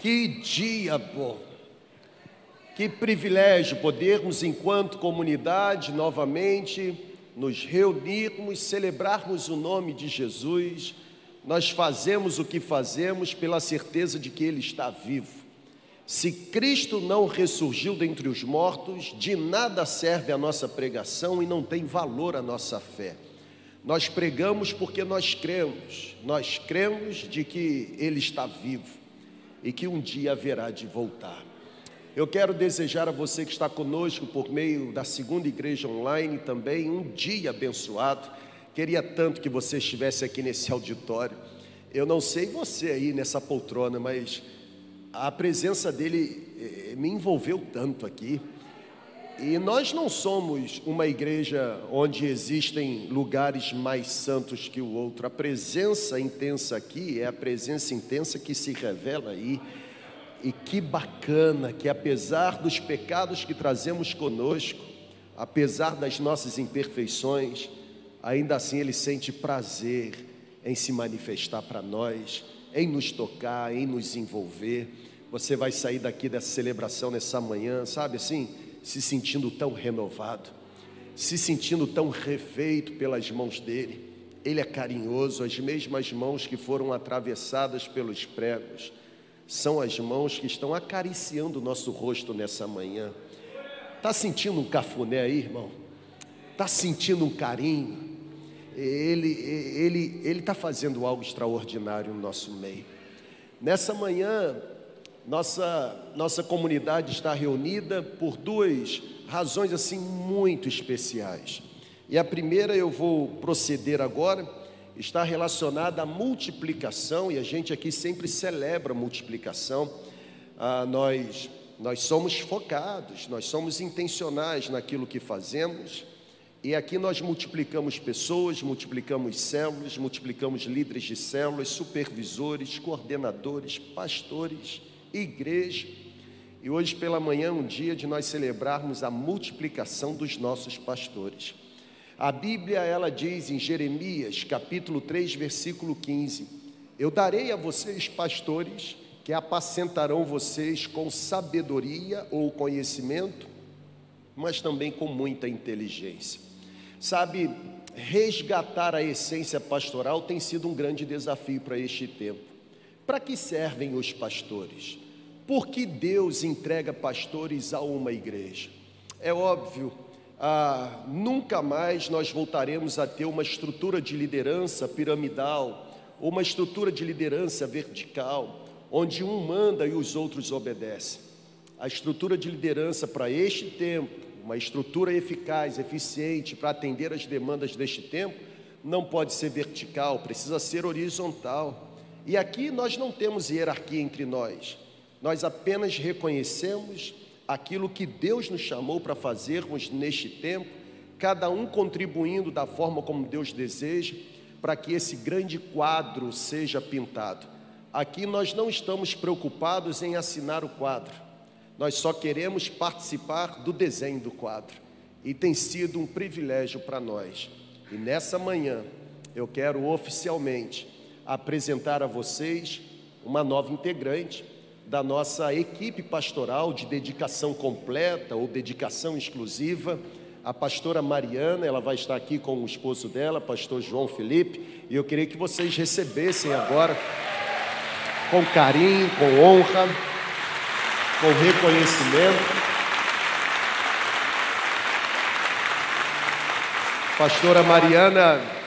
Que dia bom! Que privilégio podermos, enquanto comunidade, novamente nos reunirmos, celebrarmos o nome de Jesus. Nós fazemos o que fazemos pela certeza de que Ele está vivo. Se Cristo não ressurgiu dentre os mortos, de nada serve a nossa pregação e não tem valor a nossa fé. Nós pregamos porque nós cremos, nós cremos de que Ele está vivo e que um dia haverá de voltar. Eu quero desejar a você que está conosco por meio da segunda igreja online também um dia abençoado. Queria tanto que você estivesse aqui nesse auditório. Eu não sei você aí nessa poltrona, mas a presença dele eh, me envolveu tanto aqui. E nós não somos uma igreja onde existem lugares mais santos que o outro. A presença intensa aqui é a presença intensa que se revela aí. E que bacana que, apesar dos pecados que trazemos conosco, apesar das nossas imperfeições, ainda assim Ele sente prazer em se manifestar para nós, em nos tocar, em nos envolver. Você vai sair daqui dessa celebração nessa manhã, sabe assim? Se sentindo tão renovado, se sentindo tão refeito pelas mãos dele. Ele é carinhoso, as mesmas mãos que foram atravessadas pelos pregos são as mãos que estão acariciando o nosso rosto nessa manhã. Está sentindo um cafuné aí, irmão? Está sentindo um carinho? Ele ele ele está fazendo algo extraordinário no nosso meio. Nessa manhã nossa, nossa comunidade está reunida por duas razões assim muito especiais. E a primeira eu vou proceder agora, está relacionada à multiplicação, e a gente aqui sempre celebra a multiplicação. Ah, nós, nós somos focados, nós somos intencionais naquilo que fazemos, e aqui nós multiplicamos pessoas, multiplicamos células, multiplicamos líderes de células, supervisores, coordenadores, pastores igreja. E hoje pela manhã é um dia de nós celebrarmos a multiplicação dos nossos pastores. A Bíblia ela diz em Jeremias, capítulo 3, versículo 15: Eu darei a vocês pastores que apacentarão vocês com sabedoria ou conhecimento, mas também com muita inteligência. Sabe, resgatar a essência pastoral tem sido um grande desafio para este tempo. Para que servem os pastores? Por que Deus entrega pastores a uma igreja? É óbvio, ah, nunca mais nós voltaremos a ter uma estrutura de liderança piramidal, uma estrutura de liderança vertical, onde um manda e os outros obedecem. A estrutura de liderança para este tempo, uma estrutura eficaz, eficiente para atender as demandas deste tempo, não pode ser vertical, precisa ser horizontal. E aqui nós não temos hierarquia entre nós, nós apenas reconhecemos aquilo que Deus nos chamou para fazermos neste tempo, cada um contribuindo da forma como Deus deseja, para que esse grande quadro seja pintado. Aqui nós não estamos preocupados em assinar o quadro, nós só queremos participar do desenho do quadro, e tem sido um privilégio para nós. E nessa manhã, eu quero oficialmente apresentar a vocês uma nova integrante da nossa equipe pastoral de dedicação completa ou dedicação exclusiva. A pastora Mariana, ela vai estar aqui com o esposo dela, pastor João Felipe, e eu queria que vocês recebessem agora com carinho, com honra, com reconhecimento. Pastora Mariana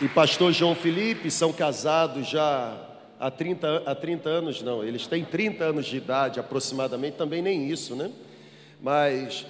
e pastor João Felipe são casados já há 30, há 30 anos, não, eles têm 30 anos de idade aproximadamente, também nem isso, né? Mas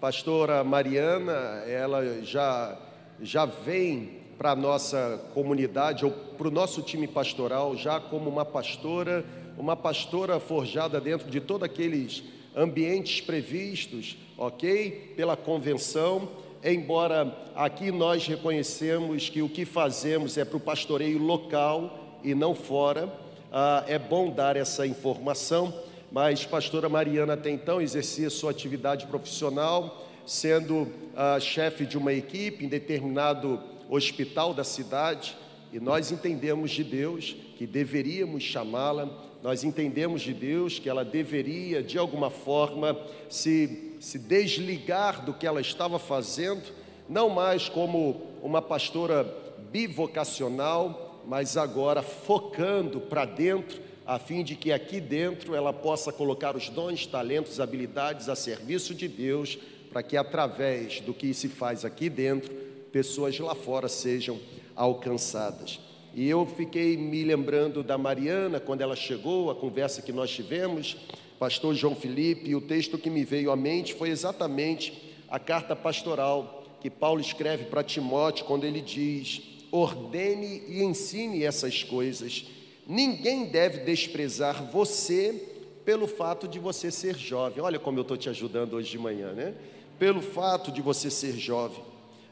pastora Mariana, ela já, já vem para a nossa comunidade, ou para o nosso time pastoral, já como uma pastora, uma pastora forjada dentro de todos aqueles ambientes previstos, ok? Pela convenção embora aqui nós reconhecemos que o que fazemos é para o pastoreio local e não fora, ah, é bom dar essa informação, mas pastora Mariana até então exercia sua atividade profissional, sendo ah, chefe de uma equipe em determinado hospital da cidade, e nós entendemos de Deus que deveríamos chamá-la, nós entendemos de Deus que ela deveria, de alguma forma, se, se desligar do que ela estava fazendo, não mais como uma pastora bivocacional, mas agora focando para dentro, a fim de que aqui dentro ela possa colocar os dons, talentos, habilidades a serviço de Deus, para que através do que se faz aqui dentro, pessoas lá fora sejam alcançadas. E eu fiquei me lembrando da Mariana quando ela chegou, a conversa que nós tivemos, pastor João Felipe, e o texto que me veio à mente foi exatamente a carta pastoral que Paulo escreve para Timóteo quando ele diz: ordene e ensine essas coisas. Ninguém deve desprezar você pelo fato de você ser jovem. Olha como eu estou te ajudando hoje de manhã, né? Pelo fato de você ser jovem.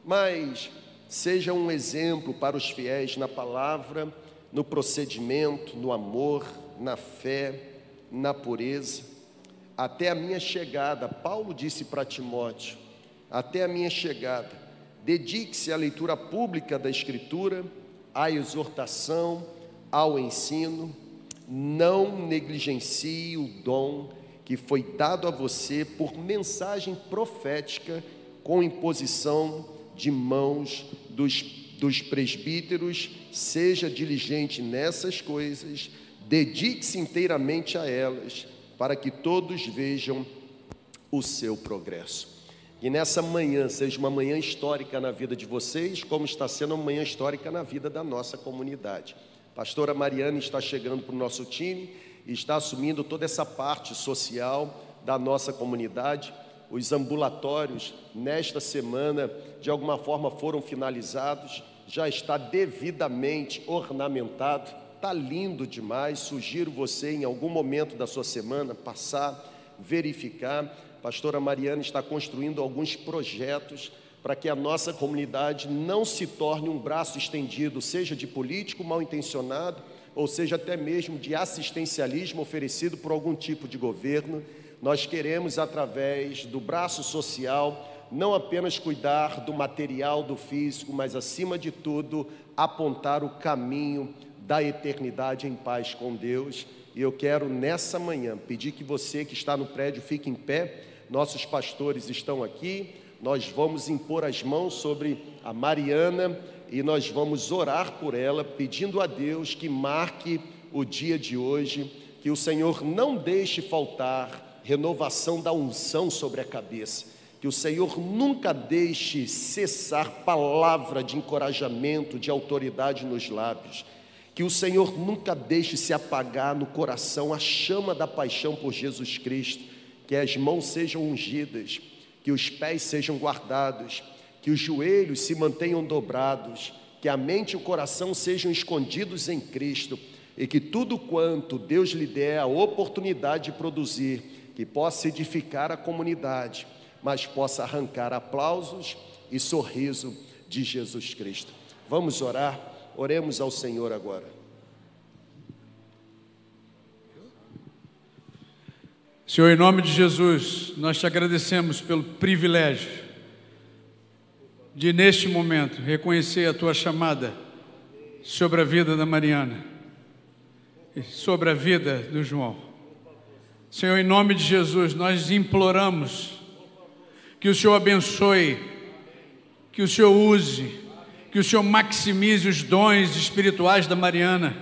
Mas seja um exemplo para os fiéis na palavra, no procedimento, no amor, na fé, na pureza. Até a minha chegada, Paulo disse para Timóteo: até a minha chegada, dedique-se à leitura pública da Escritura, à exortação, ao ensino, não negligencie o dom que foi dado a você por mensagem profética com imposição de mãos dos, dos presbíteros, seja diligente nessas coisas, dedique-se inteiramente a elas, para que todos vejam o seu progresso. E nessa manhã seja uma manhã histórica na vida de vocês, como está sendo uma manhã histórica na vida da nossa comunidade. pastora Mariana está chegando para o nosso time e está assumindo toda essa parte social da nossa comunidade. Os ambulatórios, nesta semana, de alguma forma foram finalizados, já está devidamente ornamentado, está lindo demais. Sugiro você, em algum momento da sua semana, passar, verificar. A pastora Mariana está construindo alguns projetos para que a nossa comunidade não se torne um braço estendido, seja de político mal intencionado, ou seja até mesmo de assistencialismo oferecido por algum tipo de governo nós queremos, através do braço social, não apenas cuidar do material, do físico, mas, acima de tudo, apontar o caminho da eternidade em paz com Deus. E eu quero, nessa manhã, pedir que você que está no prédio fique em pé. Nossos pastores estão aqui. Nós vamos impor as mãos sobre a Mariana e nós vamos orar por ela, pedindo a Deus que marque o dia de hoje, que o Senhor não deixe faltar renovação da unção sobre a cabeça. Que o Senhor nunca deixe cessar palavra de encorajamento, de autoridade nos lábios. Que o Senhor nunca deixe se apagar no coração a chama da paixão por Jesus Cristo. Que as mãos sejam ungidas, que os pés sejam guardados, que os joelhos se mantenham dobrados, que a mente e o coração sejam escondidos em Cristo e que tudo quanto Deus lhe der a oportunidade de produzir, que possa edificar a comunidade, mas possa arrancar aplausos e sorriso de Jesus Cristo. Vamos orar, oremos ao Senhor agora. Senhor, em nome de Jesus, nós te agradecemos pelo privilégio de, neste momento, reconhecer a tua chamada sobre a vida da Mariana e sobre a vida do João. Senhor, em nome de Jesus, nós imploramos que o Senhor abençoe, que o Senhor use, que o Senhor maximize os dons espirituais da Mariana,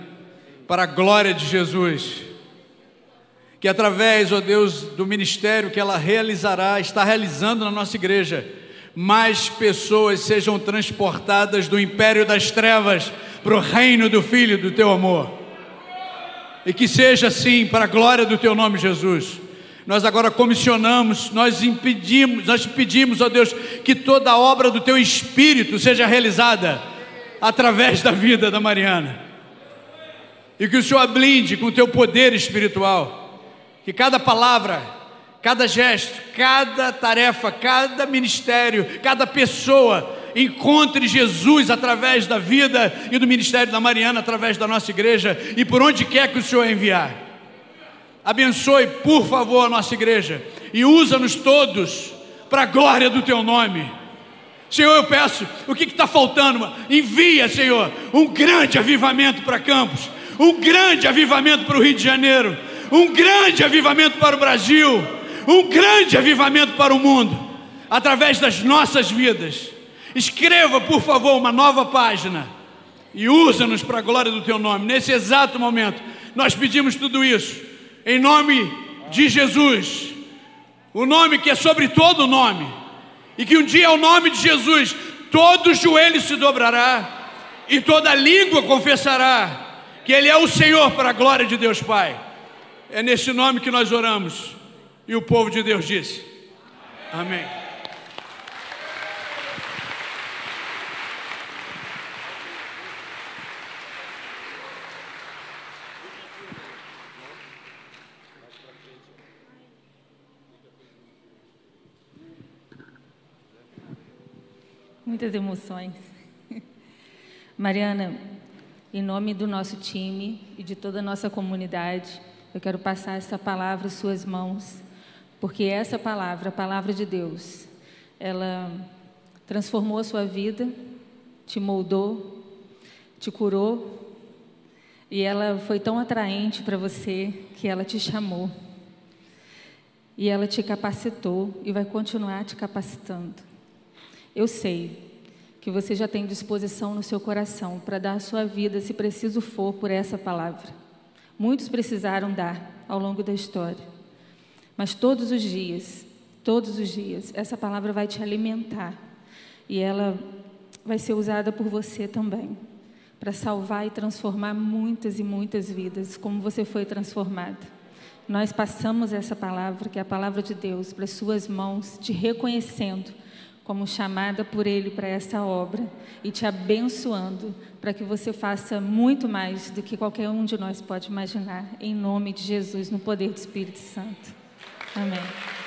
para a glória de Jesus. Que através, ó Deus, do ministério que ela realizará, está realizando na nossa igreja, mais pessoas sejam transportadas do império das trevas para o reino do Filho do teu amor. E que seja assim para a glória do teu nome, Jesus. Nós agora comissionamos, nós impedimos, nós pedimos, ó Deus, que toda a obra do teu espírito seja realizada através da vida da Mariana. E que o Senhor a blinde com o teu poder espiritual. Que cada palavra, cada gesto, cada tarefa, cada ministério, cada pessoa encontre Jesus através da vida e do ministério da Mariana, através da nossa igreja e por onde quer que o Senhor enviar. Abençoe, por favor, a nossa igreja e usa-nos todos para a glória do teu nome. Senhor, eu peço, o que está faltando? Envia, Senhor, um grande avivamento para Campos, um grande avivamento para o Rio de Janeiro, um grande avivamento para o Brasil, um grande avivamento para o mundo, através das nossas vidas. Escreva, por favor, uma nova página e usa-nos para a glória do teu nome. Nesse exato momento, nós pedimos tudo isso em nome de Jesus, o nome que é sobre todo nome, e que um dia, o nome de Jesus, todo joelho se dobrará e toda língua confessará que Ele é o Senhor para a glória de Deus Pai. É nesse nome que nós oramos. E o povo de Deus disse: Amém. Muitas emoções. Mariana, em nome do nosso time e de toda a nossa comunidade, eu quero passar essa palavra em suas mãos, porque essa palavra, a palavra de Deus, ela transformou a sua vida, te moldou, te curou, e ela foi tão atraente para você que ela te chamou. E ela te capacitou e vai continuar te capacitando. Eu sei que você já tem disposição no seu coração para dar a sua vida, se preciso for, por essa palavra. Muitos precisaram dar ao longo da história. Mas todos os dias, todos os dias, essa palavra vai te alimentar. E ela vai ser usada por você também para salvar e transformar muitas e muitas vidas, como você foi transformada. Nós passamos essa palavra, que é a palavra de Deus, para as suas mãos, te reconhecendo como chamada por Ele para essa obra e te abençoando para que você faça muito mais do que qualquer um de nós pode imaginar, em nome de Jesus, no poder do Espírito Santo. Amém.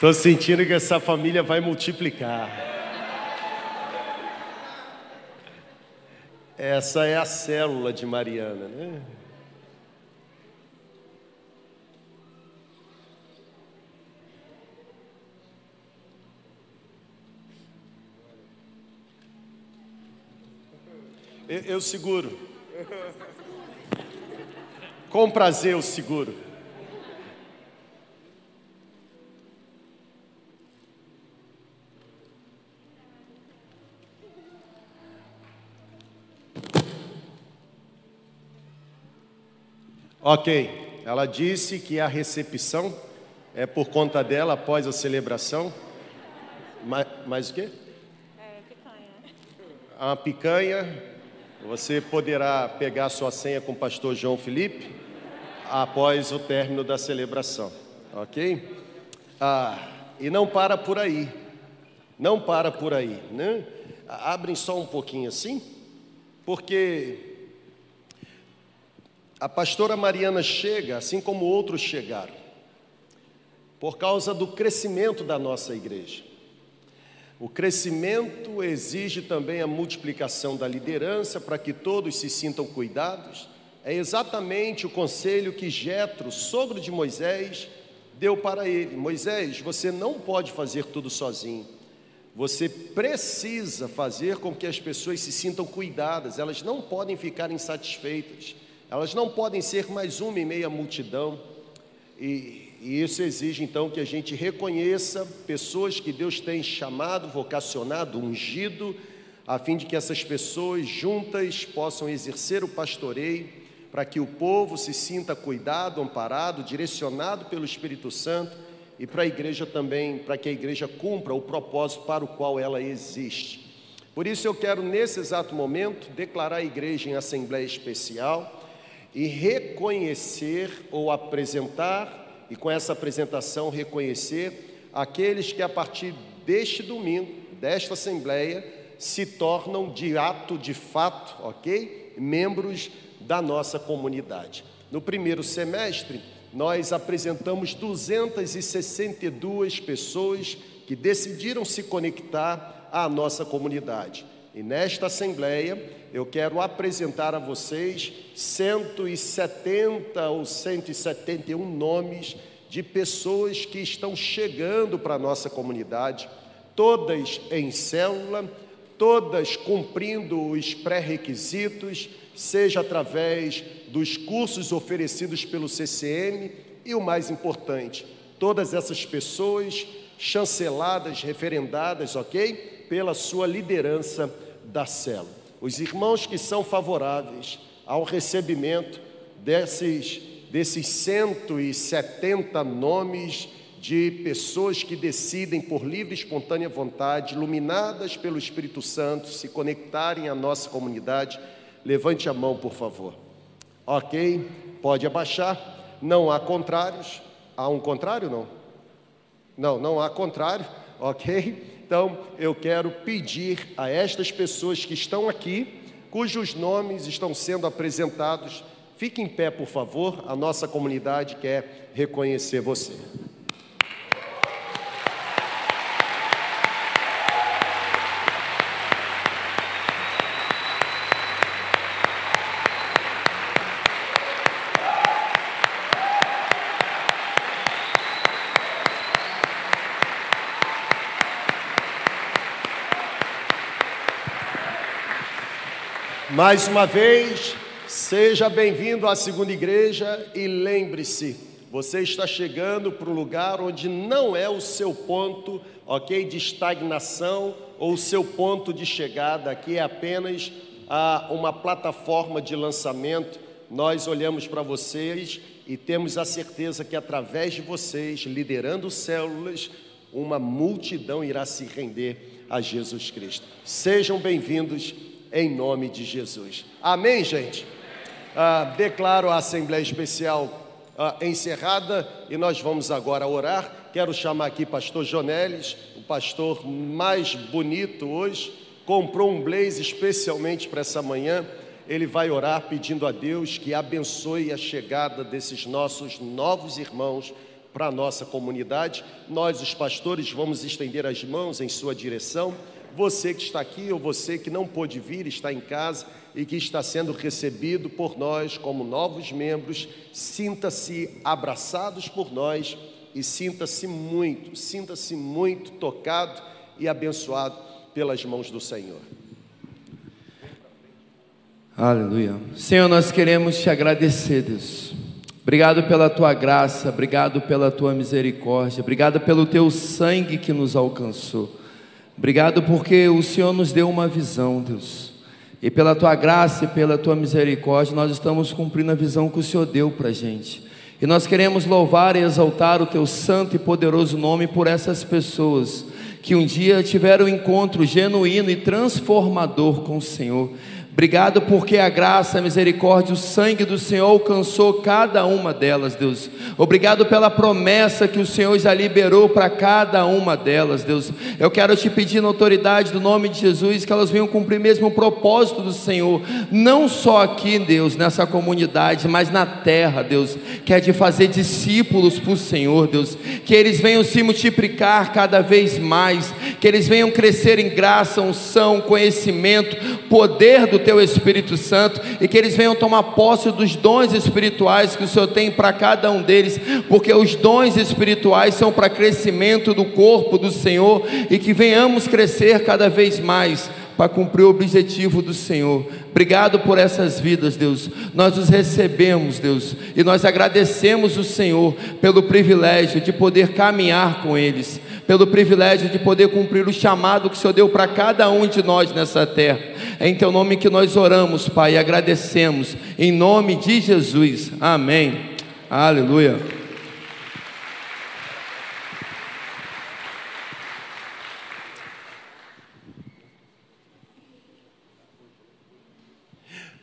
Estou sentindo que essa família vai multiplicar. Essa é a célula de Mariana, né? Eu, eu seguro. Com prazer eu seguro. Ok, ela disse que a recepção é por conta dela após a celebração. Mais, mais o quê? É, picanha. A picanha. Você poderá pegar sua senha com o pastor João Felipe após o término da celebração. Ok? Ah, e não para por aí. Não para por aí. Né? Abrem só um pouquinho assim, porque a pastora Mariana chega, assim como outros chegaram, por causa do crescimento da nossa igreja. O crescimento exige também a multiplicação da liderança para que todos se sintam cuidados. É exatamente o conselho que Jetro, sogro de Moisés, deu para ele. Moisés, você não pode fazer tudo sozinho. Você precisa fazer com que as pessoas se sintam cuidadas, elas não podem ficar insatisfeitas. Elas não podem ser mais uma em meia multidão. E, e isso exige então que a gente reconheça pessoas que Deus tem chamado, vocacionado, ungido, a fim de que essas pessoas juntas possam exercer o pastoreio, para que o povo se sinta cuidado, amparado, direcionado pelo Espírito Santo e para a igreja também, para que a igreja cumpra o propósito para o qual ela existe. Por isso eu quero nesse exato momento declarar a igreja em assembleia especial e reconhecer ou apresentar, e com essa apresentação reconhecer aqueles que a partir deste domingo, desta assembleia, se tornam de ato, de fato, ok? Membros da nossa comunidade. No primeiro semestre, nós apresentamos 262 pessoas que decidiram se conectar à nossa comunidade. E nesta assembleia, eu quero apresentar a vocês 170 ou 171 nomes de pessoas que estão chegando para a nossa comunidade, todas em célula, todas cumprindo os pré-requisitos, seja através dos cursos oferecidos pelo CCM e o mais importante, todas essas pessoas chanceladas, referendadas, ok? Pela sua liderança da célula. Os irmãos que são favoráveis ao recebimento desses, desses 170 nomes de pessoas que decidem por livre e espontânea vontade, iluminadas pelo Espírito Santo, se conectarem à nossa comunidade, levante a mão, por favor. Ok, pode abaixar. Não há contrários. Há um contrário, não? Não, não há contrário, ok? Então eu quero pedir a estas pessoas que estão aqui, cujos nomes estão sendo apresentados, fique em pé, por favor, a nossa comunidade quer reconhecer você. Mais uma vez, seja bem-vindo à segunda igreja e lembre-se, você está chegando para um lugar onde não é o seu ponto, ok, de estagnação ou o seu ponto de chegada. Aqui é apenas ah, uma plataforma de lançamento. Nós olhamos para vocês e temos a certeza que através de vocês, liderando células, uma multidão irá se render a Jesus Cristo. Sejam bem-vindos em nome de Jesus. Amém, gente? Ah, declaro a Assembleia Especial ah, encerrada e nós vamos agora orar. Quero chamar aqui Pastor Jonelis, o pastor mais bonito hoje, comprou um blaze especialmente para essa manhã. Ele vai orar pedindo a Deus que abençoe a chegada desses nossos novos irmãos para a nossa comunidade. Nós, os pastores, vamos estender as mãos em sua direção você que está aqui ou você que não pôde vir, está em casa e que está sendo recebido por nós como novos membros, sinta-se abraçados por nós e sinta-se muito, sinta-se muito tocado e abençoado pelas mãos do Senhor. Aleluia. Senhor, nós queremos te agradecer, Deus. Obrigado pela tua graça, obrigado pela tua misericórdia, obrigado pelo teu sangue que nos alcançou. Obrigado porque o Senhor nos deu uma visão, Deus. E pela tua graça e pela tua misericórdia, nós estamos cumprindo a visão que o Senhor deu para a gente. E nós queremos louvar e exaltar o teu santo e poderoso nome por essas pessoas que um dia tiveram um encontro genuíno e transformador com o Senhor Obrigado porque a graça, a misericórdia, o sangue do Senhor alcançou cada uma delas, Deus. Obrigado pela promessa que o Senhor já liberou para cada uma delas, Deus. Eu quero te pedir na autoridade do nome de Jesus que elas venham cumprir mesmo o propósito do Senhor, não só aqui, Deus, nessa comunidade, mas na terra, Deus, que é de fazer discípulos para o Senhor, Deus. Que eles venham se multiplicar cada vez mais, que eles venham crescer em graça, unção, conhecimento, poder do teu Espírito Santo e que eles venham tomar posse dos dons espirituais que o Senhor tem para cada um deles, porque os dons espirituais são para crescimento do corpo do Senhor e que venhamos crescer cada vez mais para cumprir o objetivo do Senhor. Obrigado por essas vidas, Deus. Nós os recebemos, Deus, e nós agradecemos o Senhor pelo privilégio de poder caminhar com eles, pelo privilégio de poder cumprir o chamado que o Senhor deu para cada um de nós nessa terra. É em teu nome que nós oramos, Pai, e agradecemos. Em nome de Jesus. Amém. Aleluia.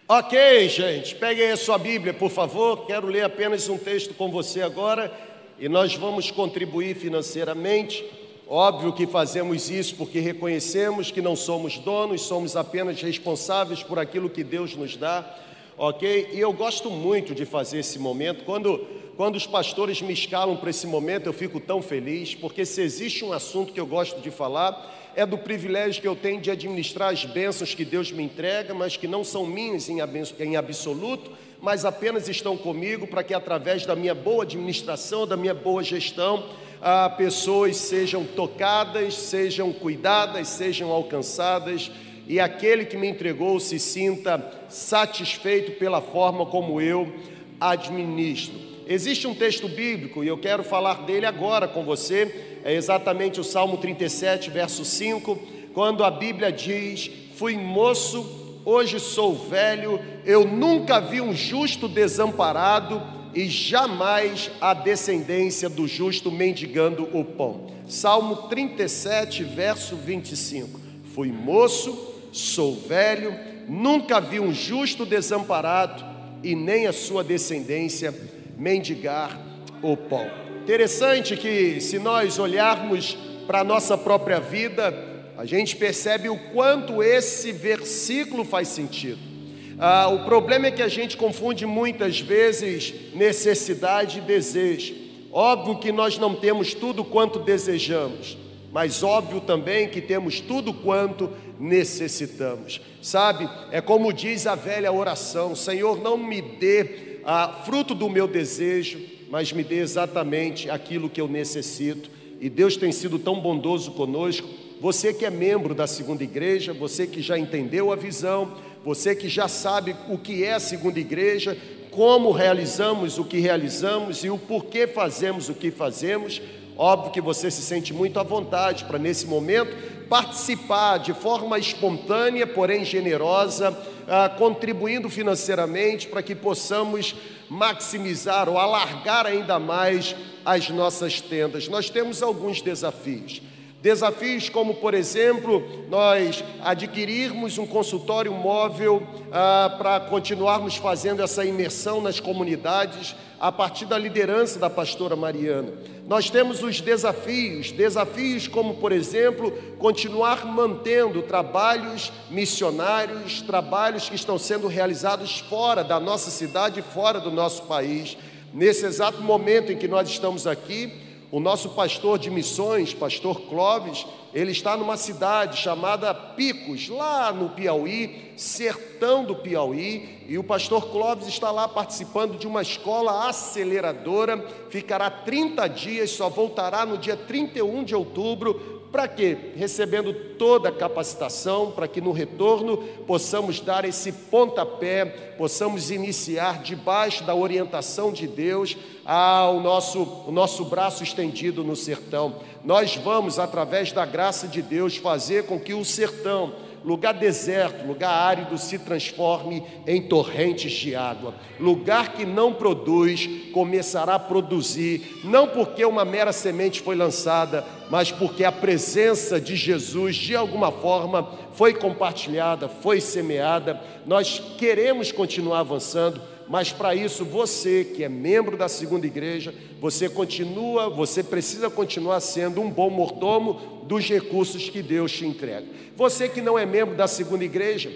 Ok, gente, peguem a sua Bíblia, por favor. Quero ler apenas um texto com você agora e nós vamos contribuir financeiramente Óbvio que fazemos isso porque reconhecemos que não somos donos, somos apenas responsáveis por aquilo que Deus nos dá, ok? E eu gosto muito de fazer esse momento. Quando quando os pastores me escalam para esse momento, eu fico tão feliz, porque se existe um assunto que eu gosto de falar, é do privilégio que eu tenho de administrar as bênçãos que Deus me entrega, mas que não são minhas em absoluto, mas apenas estão comigo para que através da minha boa administração, da minha boa gestão, ah, pessoas sejam tocadas, sejam cuidadas, sejam alcançadas e aquele que me entregou se sinta satisfeito pela forma como eu administro. Existe um texto bíblico e eu quero falar dele agora com você, é exatamente o Salmo 37, verso 5, quando a Bíblia diz: Fui moço, hoje sou velho, eu nunca vi um justo desamparado e jamais a descendência do justo mendigando o pão. Salmo 37, verso 25. Fui moço, sou velho, nunca vi um justo desamparado e nem a sua descendência mendigar o pão. Interessante que, se nós olharmos para a nossa própria vida, a gente percebe o quanto esse versículo faz sentido. Ah, o problema é que a gente confunde muitas vezes necessidade e desejo. Óbvio que nós não temos tudo quanto desejamos, mas óbvio também que temos tudo quanto necessitamos. Sabe, é como diz a velha oração: Senhor, não me dê ah, fruto do meu desejo, mas me dê exatamente aquilo que eu necessito. E Deus tem sido tão bondoso conosco. Você que é membro da segunda igreja, você que já entendeu a visão, você que já sabe o que é a segunda igreja, como realizamos o que realizamos e o porquê fazemos o que fazemos. Óbvio que você se sente muito à vontade para, nesse momento, participar de forma espontânea, porém generosa, ah, contribuindo financeiramente para que possamos maximizar ou alargar ainda mais as nossas tendas. Nós temos alguns desafios. Desafios como, por exemplo, nós adquirirmos um consultório móvel ah, para continuarmos fazendo essa imersão nas comunidades a partir da liderança da pastora Mariana. Nós temos os desafios, desafios como, por exemplo, continuar mantendo trabalhos missionários, trabalhos que estão sendo realizados fora da nossa cidade, fora do nosso país. Nesse exato momento em que nós estamos aqui, o nosso pastor de missões, pastor Clóvis, ele está numa cidade chamada Picos, lá no Piauí, sertão do Piauí, e o pastor Clóvis está lá participando de uma escola aceleradora, ficará 30 dias, só voltará no dia 31 de outubro para quê? Recebendo toda a capacitação, para que no retorno possamos dar esse pontapé, possamos iniciar debaixo da orientação de Deus ao nosso, o nosso braço estendido no sertão. Nós vamos, através da graça de Deus, fazer com que o sertão, lugar deserto, lugar árido, se transforme em torrentes de água. Lugar que não produz, começará a produzir, não porque uma mera semente foi lançada, mas porque a presença de Jesus, de alguma forma, foi compartilhada, foi semeada. Nós queremos continuar avançando mas para isso você que é membro da segunda igreja, você continua, você precisa continuar sendo um bom mordomo dos recursos que Deus te entrega. Você que não é membro da segunda igreja,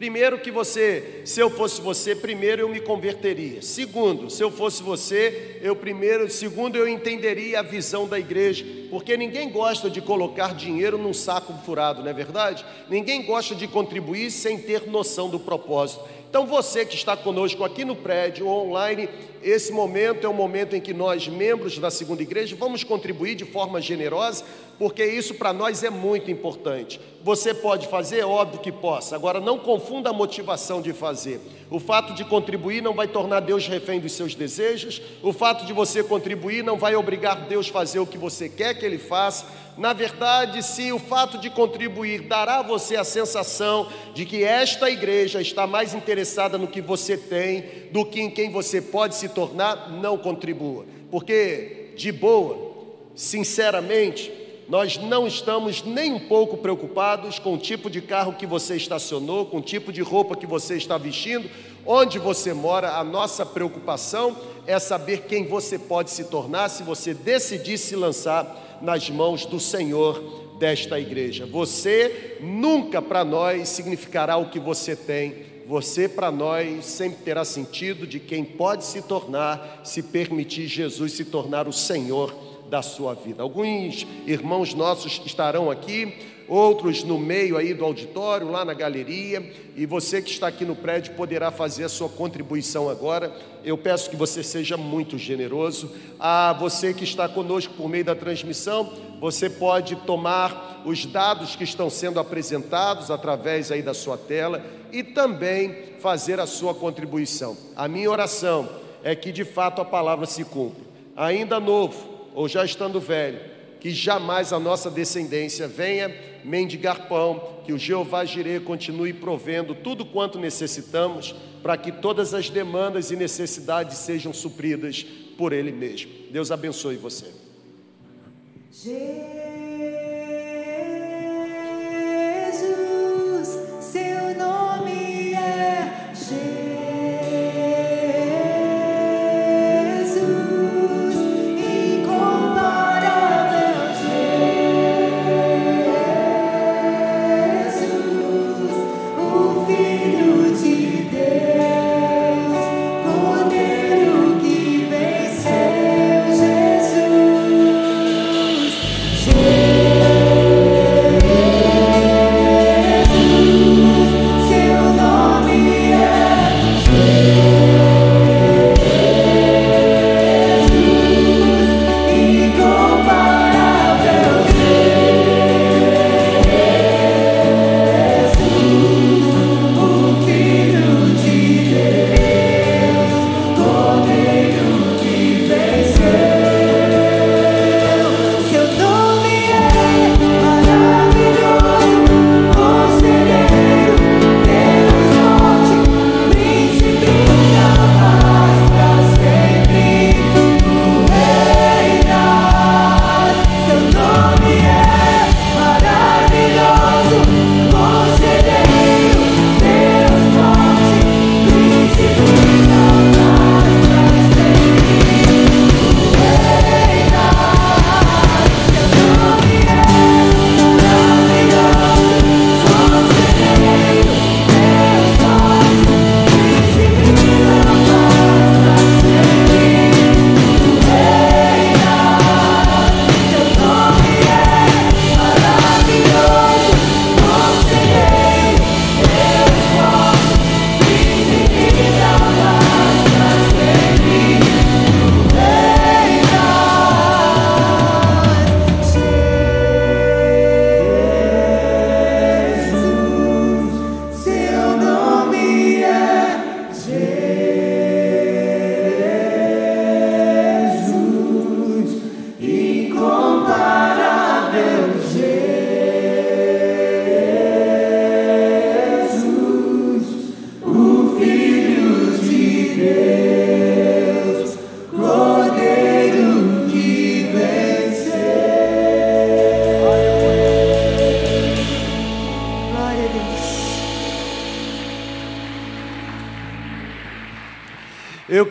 Primeiro que você, se eu fosse você, primeiro eu me converteria. Segundo, se eu fosse você, eu primeiro, segundo eu entenderia a visão da igreja, porque ninguém gosta de colocar dinheiro num saco furado, não é verdade? Ninguém gosta de contribuir sem ter noção do propósito. Então você que está conosco aqui no prédio ou online, esse momento é o momento em que nós, membros da segunda igreja, vamos contribuir de forma generosa, porque isso para nós é muito importante. Você pode fazer? Óbvio que possa. Agora, não confunda a motivação de fazer. O fato de contribuir não vai tornar Deus refém dos seus desejos, o fato de você contribuir não vai obrigar Deus a fazer o que você quer que Ele faça na verdade, se o fato de contribuir dará a você a sensação de que esta igreja está mais interessada no que você tem do que em quem você pode se tornar, não contribua. Porque, de boa, sinceramente, nós não estamos nem um pouco preocupados com o tipo de carro que você estacionou, com o tipo de roupa que você está vestindo, onde você mora. A nossa preocupação é saber quem você pode se tornar se você decidir se lançar nas mãos do Senhor desta igreja. Você nunca para nós significará o que você tem, você para nós sempre terá sentido de quem pode se tornar, se permitir Jesus se tornar o Senhor da sua vida. Alguns irmãos nossos estarão aqui, outros no meio aí do auditório, lá na galeria, e você que está aqui no prédio poderá fazer a sua contribuição agora. Eu peço que você seja muito generoso. A você que está conosco por meio da transmissão, você pode tomar os dados que estão sendo apresentados através aí da sua tela e também fazer a sua contribuição. A minha oração é que de fato a palavra se cumpra. Ainda novo ou já estando velho, que jamais a nossa descendência venha mendigar pão, que o Jeová Jireh continue provendo tudo quanto necessitamos, para que todas as demandas e necessidades sejam supridas por Ele mesmo. Deus abençoe você.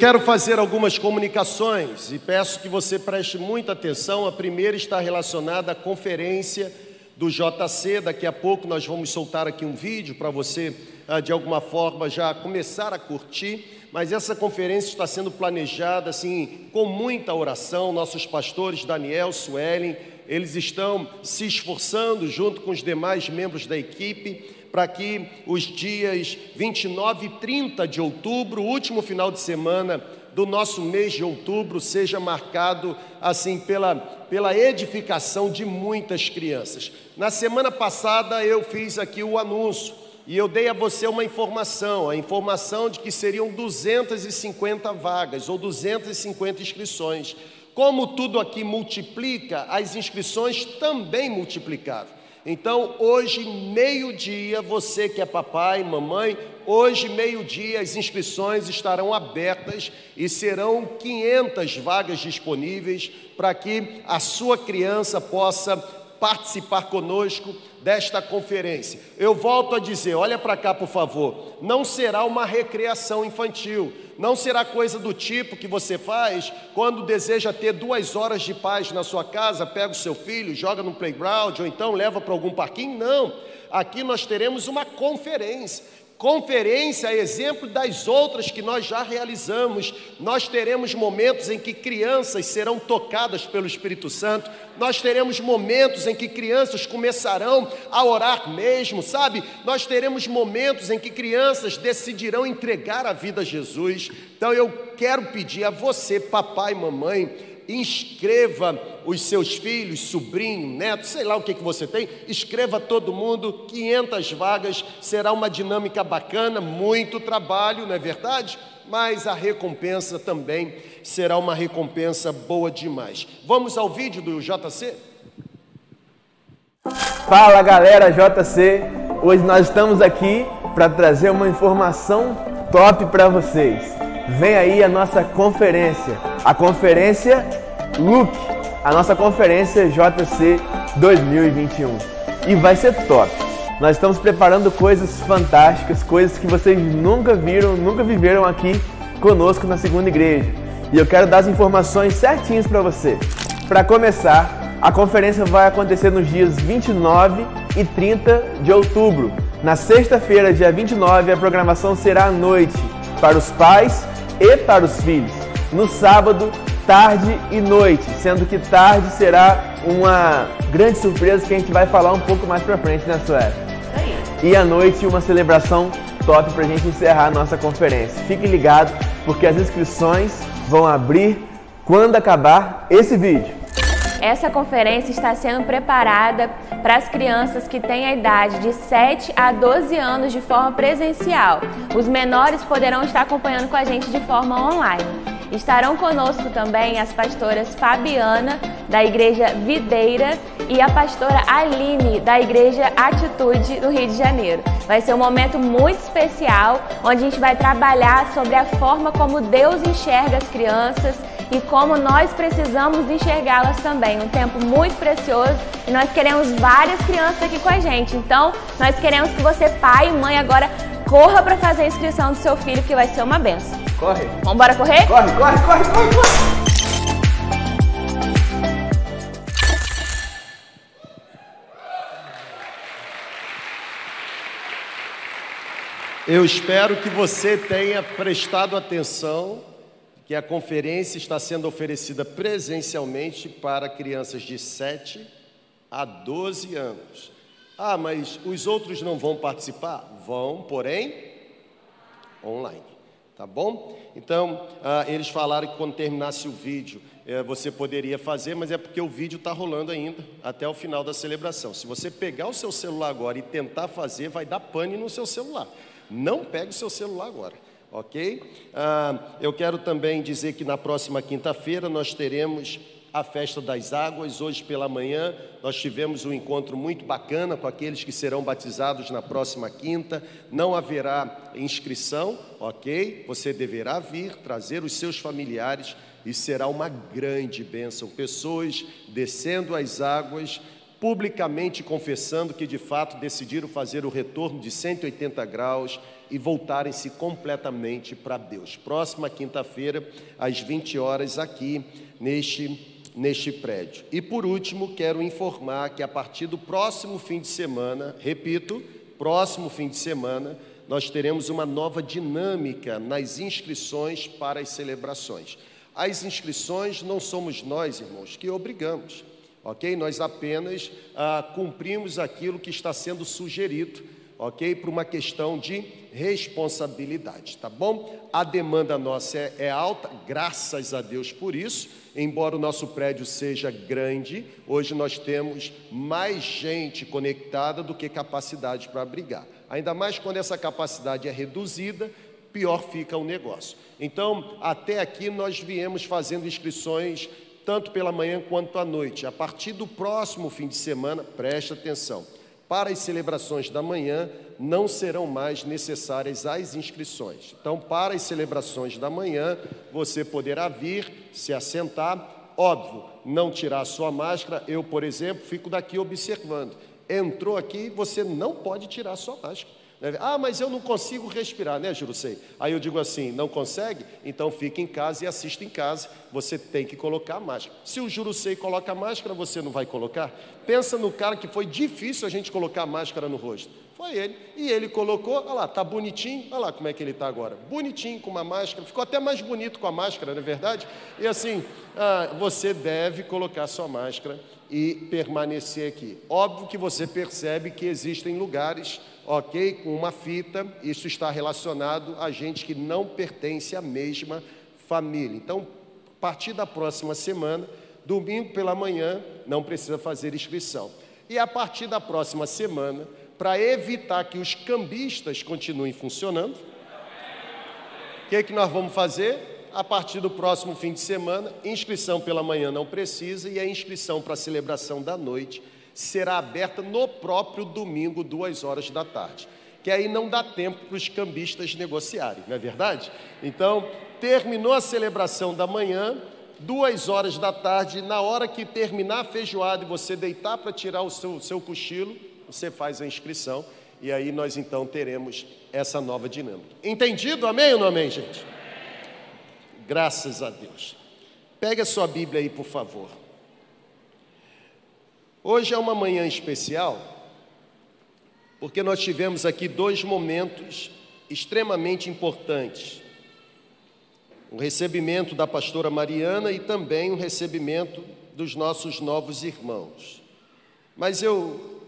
Quero fazer algumas comunicações e peço que você preste muita atenção. A primeira está relacionada à conferência do JC. Daqui a pouco nós vamos soltar aqui um vídeo para você, ah, de alguma forma, já começar a curtir. Mas essa conferência está sendo planejada assim com muita oração. Nossos pastores Daniel, Suelen, eles estão se esforçando junto com os demais membros da equipe para que os dias 29 e 30 de outubro, último final de semana do nosso mês de outubro, seja marcado assim pela, pela edificação de muitas crianças. Na semana passada eu fiz aqui o anúncio e eu dei a você uma informação, a informação de que seriam 250 vagas ou 250 inscrições. Como tudo aqui multiplica, as inscrições também multiplicaram. Então, hoje, meio-dia, você que é papai, mamãe, hoje, meio-dia, as inscrições estarão abertas e serão 500 vagas disponíveis para que a sua criança possa participar conosco desta conferência. Eu volto a dizer: olha para cá, por favor, não será uma recreação infantil, não será coisa do tipo que você faz quando deseja ter duas horas de paz na sua casa, pega o seu filho, joga no playground ou então leva para algum parquinho. Não, aqui nós teremos uma conferência Conferência é exemplo das outras que nós já realizamos. Nós teremos momentos em que crianças serão tocadas pelo Espírito Santo. Nós teremos momentos em que crianças começarão a orar mesmo, sabe? Nós teremos momentos em que crianças decidirão entregar a vida a Jesus. Então eu quero pedir a você, papai e mamãe, inscreva os seus filhos, sobrinho, neto, sei lá o que, que você tem, escreva todo mundo, 500 vagas, será uma dinâmica bacana, muito trabalho, não é verdade? Mas a recompensa também será uma recompensa boa demais. Vamos ao vídeo do JC? Fala galera JC, hoje nós estamos aqui para trazer uma informação top para vocês. Vem aí a nossa conferência, a conferência Look, a nossa conferência JC 2021. E vai ser top. Nós estamos preparando coisas fantásticas, coisas que vocês nunca viram, nunca viveram aqui conosco na segunda igreja. E eu quero dar as informações certinhas para você. Para começar, a conferência vai acontecer nos dias 29 e 30 de outubro. Na sexta-feira, dia 29, a programação será à noite para os pais e para os filhos. No sábado, tarde e noite, sendo que tarde será uma grande surpresa que a gente vai falar um pouco mais pra frente, né, Sué? E à noite, uma celebração top pra gente encerrar a nossa conferência. Fique ligado, porque as inscrições vão abrir quando acabar esse vídeo. Essa conferência está sendo preparada para as crianças que têm a idade de 7 a 12 anos de forma presencial. Os menores poderão estar acompanhando com a gente de forma online. Estarão conosco também as pastoras Fabiana, da Igreja Videira, e a pastora Aline, da Igreja Atitude, do Rio de Janeiro. Vai ser um momento muito especial, onde a gente vai trabalhar sobre a forma como Deus enxerga as crianças e como nós precisamos enxergá-las também. Um tempo muito precioso e nós queremos várias crianças aqui com a gente. Então, nós queremos que você, pai e mãe, agora corra para fazer a inscrição do seu filho, que vai ser uma benção. Corre. Vamos embora correr? Corre, corre, corre, corre, corre. Eu espero que você tenha prestado atenção que a conferência está sendo oferecida presencialmente para crianças de 7 a 12 anos. Ah, mas os outros não vão participar? Vão, porém, online. Tá bom? Então, ah, eles falaram que quando terminasse o vídeo, eh, você poderia fazer, mas é porque o vídeo está rolando ainda até o final da celebração. Se você pegar o seu celular agora e tentar fazer, vai dar pane no seu celular. Não pegue o seu celular agora ok? Ah, eu quero também dizer que na próxima quinta-feira nós teremos a festa das águas. Hoje pela manhã nós tivemos um encontro muito bacana com aqueles que serão batizados na próxima quinta. Não haverá inscrição, ok? Você deverá vir, trazer os seus familiares e será uma grande bênção. Pessoas descendo as águas publicamente confessando que de fato decidiram fazer o retorno de 180 graus e voltarem-se completamente para Deus. Próxima quinta-feira, às 20 horas, aqui neste, neste prédio. E por último, quero informar que a partir do próximo fim de semana, repito, próximo fim de semana, nós teremos uma nova dinâmica nas inscrições para as celebrações. As inscrições não somos nós, irmãos, que obrigamos ok? Nós apenas ah, cumprimos aquilo que está sendo sugerido, ok? Por uma questão de responsabilidade, tá bom? A demanda nossa é, é alta, graças a Deus por isso, embora o nosso prédio seja grande, hoje nós temos mais gente conectada do que capacidade para abrigar. Ainda mais quando essa capacidade é reduzida, pior fica o negócio. Então, até aqui nós viemos fazendo inscrições tanto pela manhã quanto à noite. A partir do próximo fim de semana, preste atenção, para as celebrações da manhã não serão mais necessárias as inscrições. Então, para as celebrações da manhã, você poderá vir, se assentar, óbvio, não tirar a sua máscara. Eu, por exemplo, fico daqui observando. Entrou aqui, você não pode tirar a sua máscara. Ah, mas eu não consigo respirar, né, Jurucei? Aí eu digo assim: não consegue? Então fique em casa e assista em casa. Você tem que colocar a máscara. Se o Jurucei coloca a máscara, você não vai colocar? Pensa no cara que foi difícil a gente colocar a máscara no rosto. Foi ele. E ele colocou, olha lá, tá bonitinho, olha lá como é que ele está agora. Bonitinho com uma máscara, ficou até mais bonito com a máscara, não é verdade? E assim, ah, você deve colocar sua máscara e permanecer aqui. Óbvio que você percebe que existem lugares ok? Com uma fita, isso está relacionado a gente que não pertence à mesma família. Então, a partir da próxima semana, domingo pela manhã, não precisa fazer inscrição. E a partir da próxima semana, para evitar que os cambistas continuem funcionando, o que, é que nós vamos fazer? A partir do próximo fim de semana, inscrição pela manhã não precisa e a inscrição para a celebração da noite será aberta no próprio domingo, duas horas da tarde. Que aí não dá tempo para os cambistas negociarem, não é verdade? Então, terminou a celebração da manhã, duas horas da tarde, na hora que terminar a feijoada e você deitar para tirar o seu, seu cochilo, você faz a inscrição e aí nós então teremos essa nova dinâmica. Entendido? Amém ou não amém, gente? Graças a Deus. Pegue a sua Bíblia aí, por favor. Hoje é uma manhã especial, porque nós tivemos aqui dois momentos extremamente importantes. O recebimento da pastora Mariana e também o recebimento dos nossos novos irmãos. Mas eu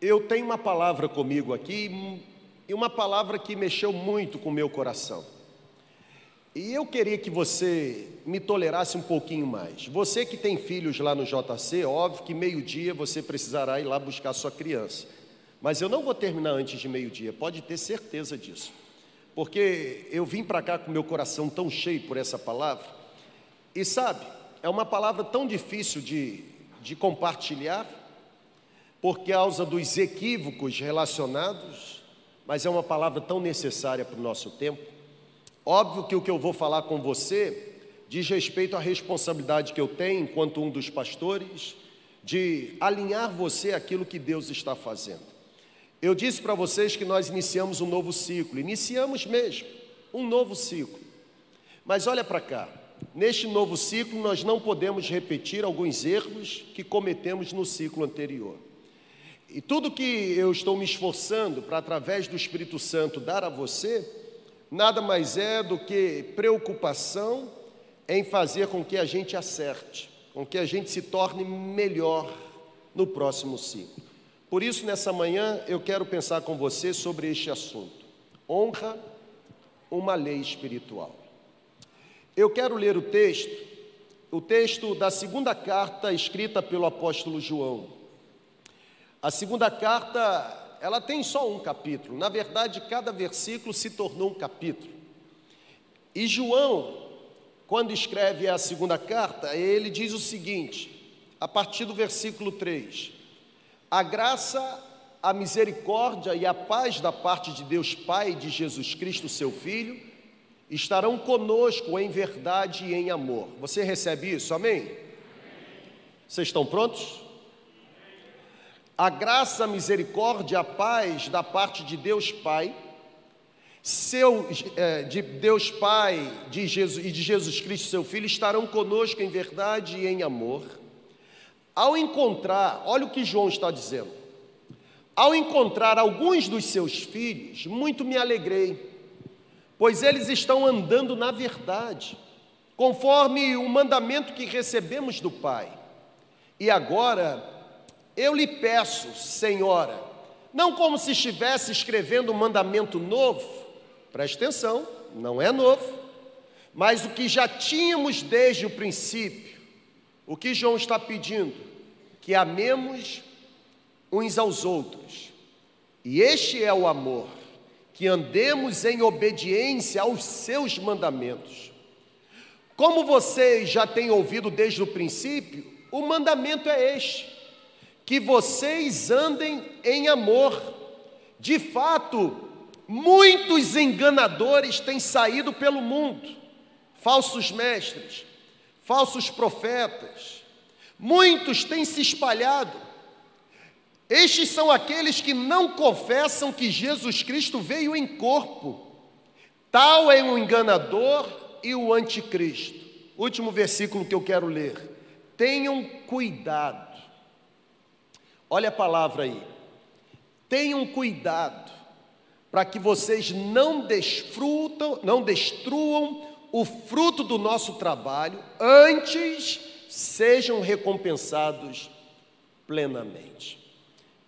eu tenho uma palavra comigo aqui e uma palavra que mexeu muito com o meu coração. E eu queria que você me tolerasse um pouquinho mais. Você que tem filhos lá no JC, óbvio que meio-dia você precisará ir lá buscar sua criança. Mas eu não vou terminar antes de meio-dia, pode ter certeza disso. Porque eu vim para cá com meu coração tão cheio por essa palavra. E sabe, é uma palavra tão difícil de, de compartilhar, por causa dos equívocos relacionados, mas é uma palavra tão necessária para o nosso tempo. Óbvio que o que eu vou falar com você diz respeito à responsabilidade que eu tenho, enquanto um dos pastores, de alinhar você àquilo que Deus está fazendo. Eu disse para vocês que nós iniciamos um novo ciclo, iniciamos mesmo um novo ciclo. Mas olha para cá, neste novo ciclo nós não podemos repetir alguns erros que cometemos no ciclo anterior. E tudo que eu estou me esforçando para, através do Espírito Santo, dar a você, nada mais é do que preocupação em fazer com que a gente acerte, com que a gente se torne melhor no próximo ciclo. Por isso, nessa manhã, eu quero pensar com você sobre este assunto: honra, uma lei espiritual. Eu quero ler o texto, o texto da segunda carta escrita pelo apóstolo João. A segunda carta ela tem só um capítulo. Na verdade, cada versículo se tornou um capítulo. E João, quando escreve a segunda carta, ele diz o seguinte, a partir do versículo 3: A graça, a misericórdia e a paz da parte de Deus Pai e de Jesus Cristo, seu Filho, estarão conosco em verdade e em amor. Você recebe isso? Amém? Vocês estão prontos? A graça, a misericórdia, a paz da parte de Deus Pai, seu, é, de Deus Pai de Jesus, e de Jesus Cristo, seu Filho, estarão conosco em verdade e em amor. Ao encontrar, olha o que João está dizendo, ao encontrar alguns dos seus filhos, muito me alegrei, pois eles estão andando na verdade, conforme o mandamento que recebemos do Pai. E agora eu lhe peço, Senhora, não como se estivesse escrevendo um mandamento novo, preste atenção, não é novo, mas o que já tínhamos desde o princípio. O que João está pedindo? Que amemos uns aos outros. E este é o amor, que andemos em obediência aos seus mandamentos. Como vocês já têm ouvido desde o princípio, o mandamento é este: que vocês andem em amor. De fato, muitos enganadores têm saído pelo mundo, falsos mestres, falsos profetas, muitos têm se espalhado. Estes são aqueles que não confessam que Jesus Cristo veio em corpo. Tal é o enganador e o anticristo. Último versículo que eu quero ler. Tenham cuidado. Olha a palavra aí. Tenham cuidado para que vocês não desfrutam, não destruam o fruto do nosso trabalho, antes sejam recompensados plenamente.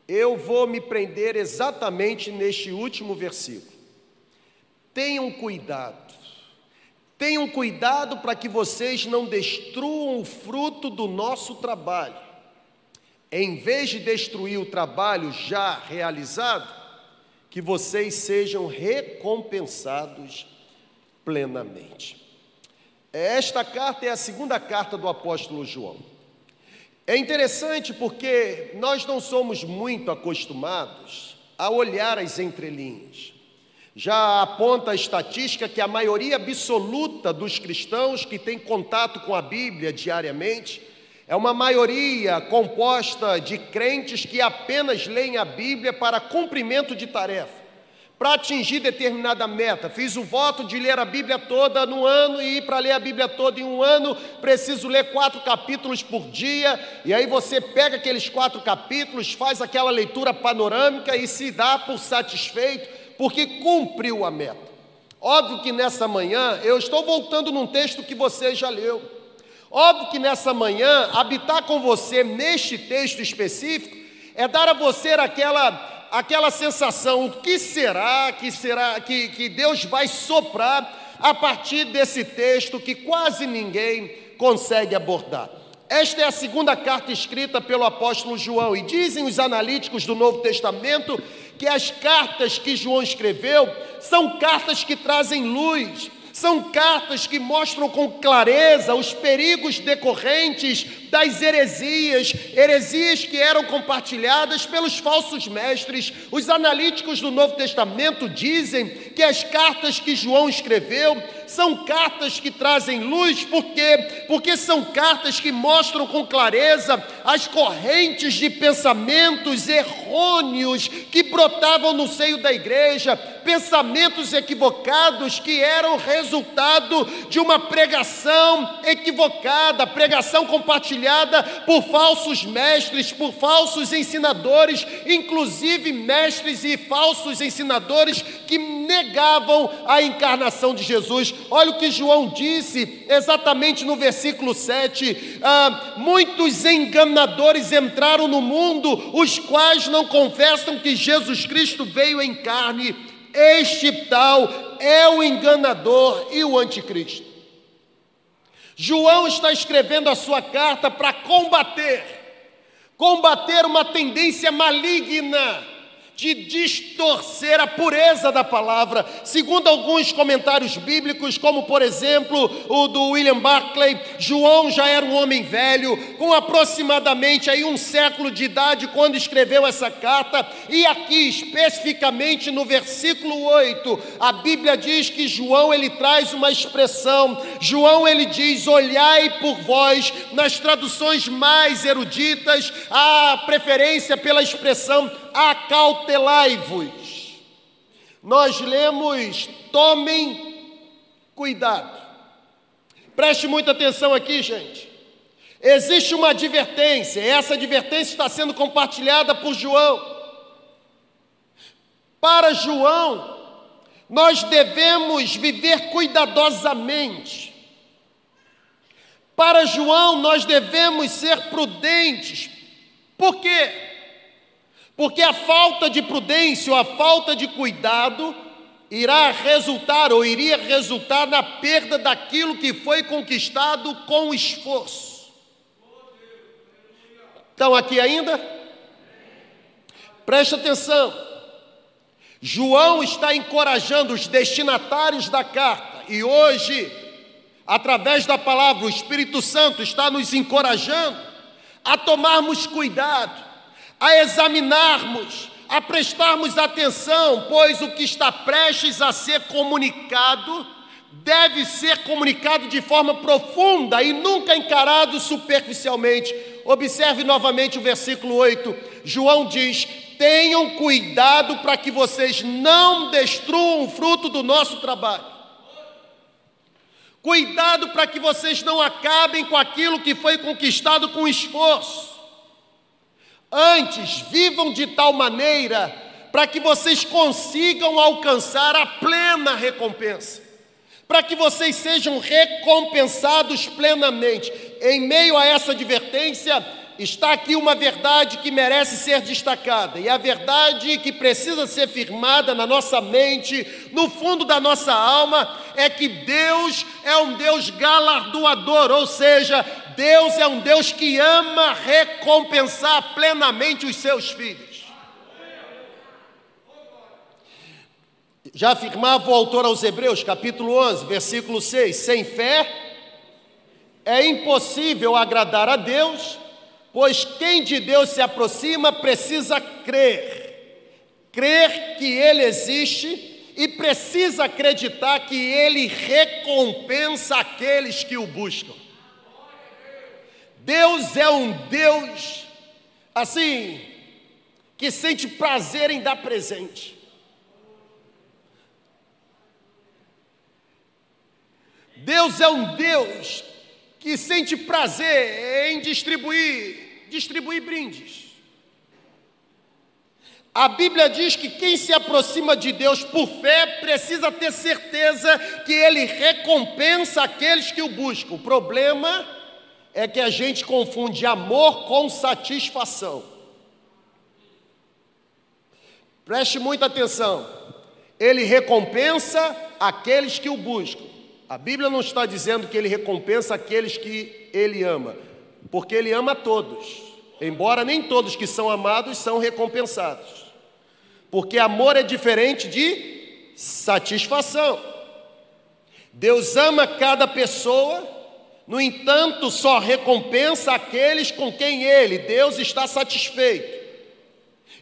Eu vou me prender exatamente neste último versículo. Tenham cuidado, tenham cuidado para que vocês não destruam o fruto do nosso trabalho. Em vez de destruir o trabalho já realizado, que vocês sejam recompensados plenamente. Esta carta é a segunda carta do apóstolo João. É interessante porque nós não somos muito acostumados a olhar as entrelinhas. Já aponta a estatística que a maioria absoluta dos cristãos que tem contato com a Bíblia diariamente é uma maioria composta de crentes que apenas leem a Bíblia para cumprimento de tarefa para atingir determinada meta. Fiz o voto de ler a Bíblia toda no ano e para ler a Bíblia toda em um ano preciso ler quatro capítulos por dia. E aí você pega aqueles quatro capítulos, faz aquela leitura panorâmica e se dá por satisfeito porque cumpriu a meta. Óbvio que nessa manhã eu estou voltando num texto que você já leu. Óbvio que nessa manhã habitar com você neste texto específico é dar a você aquela aquela sensação, o que será que será que, que Deus vai soprar a partir desse texto que quase ninguém consegue abordar. Esta é a segunda carta escrita pelo apóstolo João, e dizem os analíticos do Novo Testamento que as cartas que João escreveu são cartas que trazem luz, são cartas que mostram com clareza os perigos decorrentes das heresias, heresias que eram compartilhadas pelos falsos mestres. Os analíticos do Novo Testamento dizem que as cartas que João escreveu são cartas que trazem luz, por quê? Porque são cartas que mostram com clareza as correntes de pensamentos errôneos que brotavam no seio da igreja, pensamentos equivocados que eram resultado de uma pregação equivocada, pregação compartilhada por falsos mestres, por falsos ensinadores, inclusive mestres e falsos ensinadores que negavam a encarnação de Jesus. Olha o que João disse exatamente no versículo 7: ah, muitos enganadores entraram no mundo, os quais não confessam que Jesus Cristo veio em carne. Este tal é o enganador e o anticristo. João está escrevendo a sua carta para combater, combater uma tendência maligna de distorcer a pureza da palavra. Segundo alguns comentários bíblicos, como por exemplo o do William Barclay, João já era um homem velho, com aproximadamente aí um século de idade quando escreveu essa carta, e aqui especificamente no versículo 8, a Bíblia diz que João ele traz uma expressão. João ele diz: "Olhai por vós", nas traduções mais eruditas, a preferência pela expressão acautelai-vos. Nós lemos, tomem cuidado. Preste muita atenção aqui, gente. Existe uma advertência, essa advertência está sendo compartilhada por João. Para João, nós devemos viver cuidadosamente. Para João, nós devemos ser prudentes. Por quê? Porque a falta de prudência ou a falta de cuidado irá resultar ou iria resultar na perda daquilo que foi conquistado com esforço. Estão aqui ainda? Preste atenção. João está encorajando os destinatários da carta e hoje, através da palavra, o Espírito Santo está nos encorajando a tomarmos cuidado a examinarmos, a prestarmos atenção, pois o que está prestes a ser comunicado deve ser comunicado de forma profunda e nunca encarado superficialmente. Observe novamente o versículo 8. João diz: Tenham cuidado para que vocês não destruam o fruto do nosso trabalho. Cuidado para que vocês não acabem com aquilo que foi conquistado com esforço. Antes, vivam de tal maneira para que vocês consigam alcançar a plena recompensa, para que vocês sejam recompensados plenamente. Em meio a essa advertência, está aqui uma verdade que merece ser destacada, e a verdade que precisa ser firmada na nossa mente, no fundo da nossa alma, é que Deus é um Deus galardoador, ou seja, Deus é um Deus que ama recompensar plenamente os seus filhos. Já afirmava o autor aos Hebreus, capítulo 11, versículo 6: sem fé é impossível agradar a Deus, pois quem de Deus se aproxima precisa crer, crer que Ele existe e precisa acreditar que Ele recompensa aqueles que o buscam. Deus é um Deus, assim, que sente prazer em dar presente. Deus é um Deus que sente prazer em distribuir, distribuir brindes. A Bíblia diz que quem se aproxima de Deus por fé precisa ter certeza que Ele recompensa aqueles que o buscam. O problema é que a gente confunde amor com satisfação. Preste muita atenção. Ele recompensa aqueles que o buscam. A Bíblia não está dizendo que ele recompensa aqueles que ele ama, porque ele ama todos, embora nem todos que são amados são recompensados. Porque amor é diferente de satisfação. Deus ama cada pessoa, no entanto, só recompensa aqueles com quem ele, Deus, está satisfeito.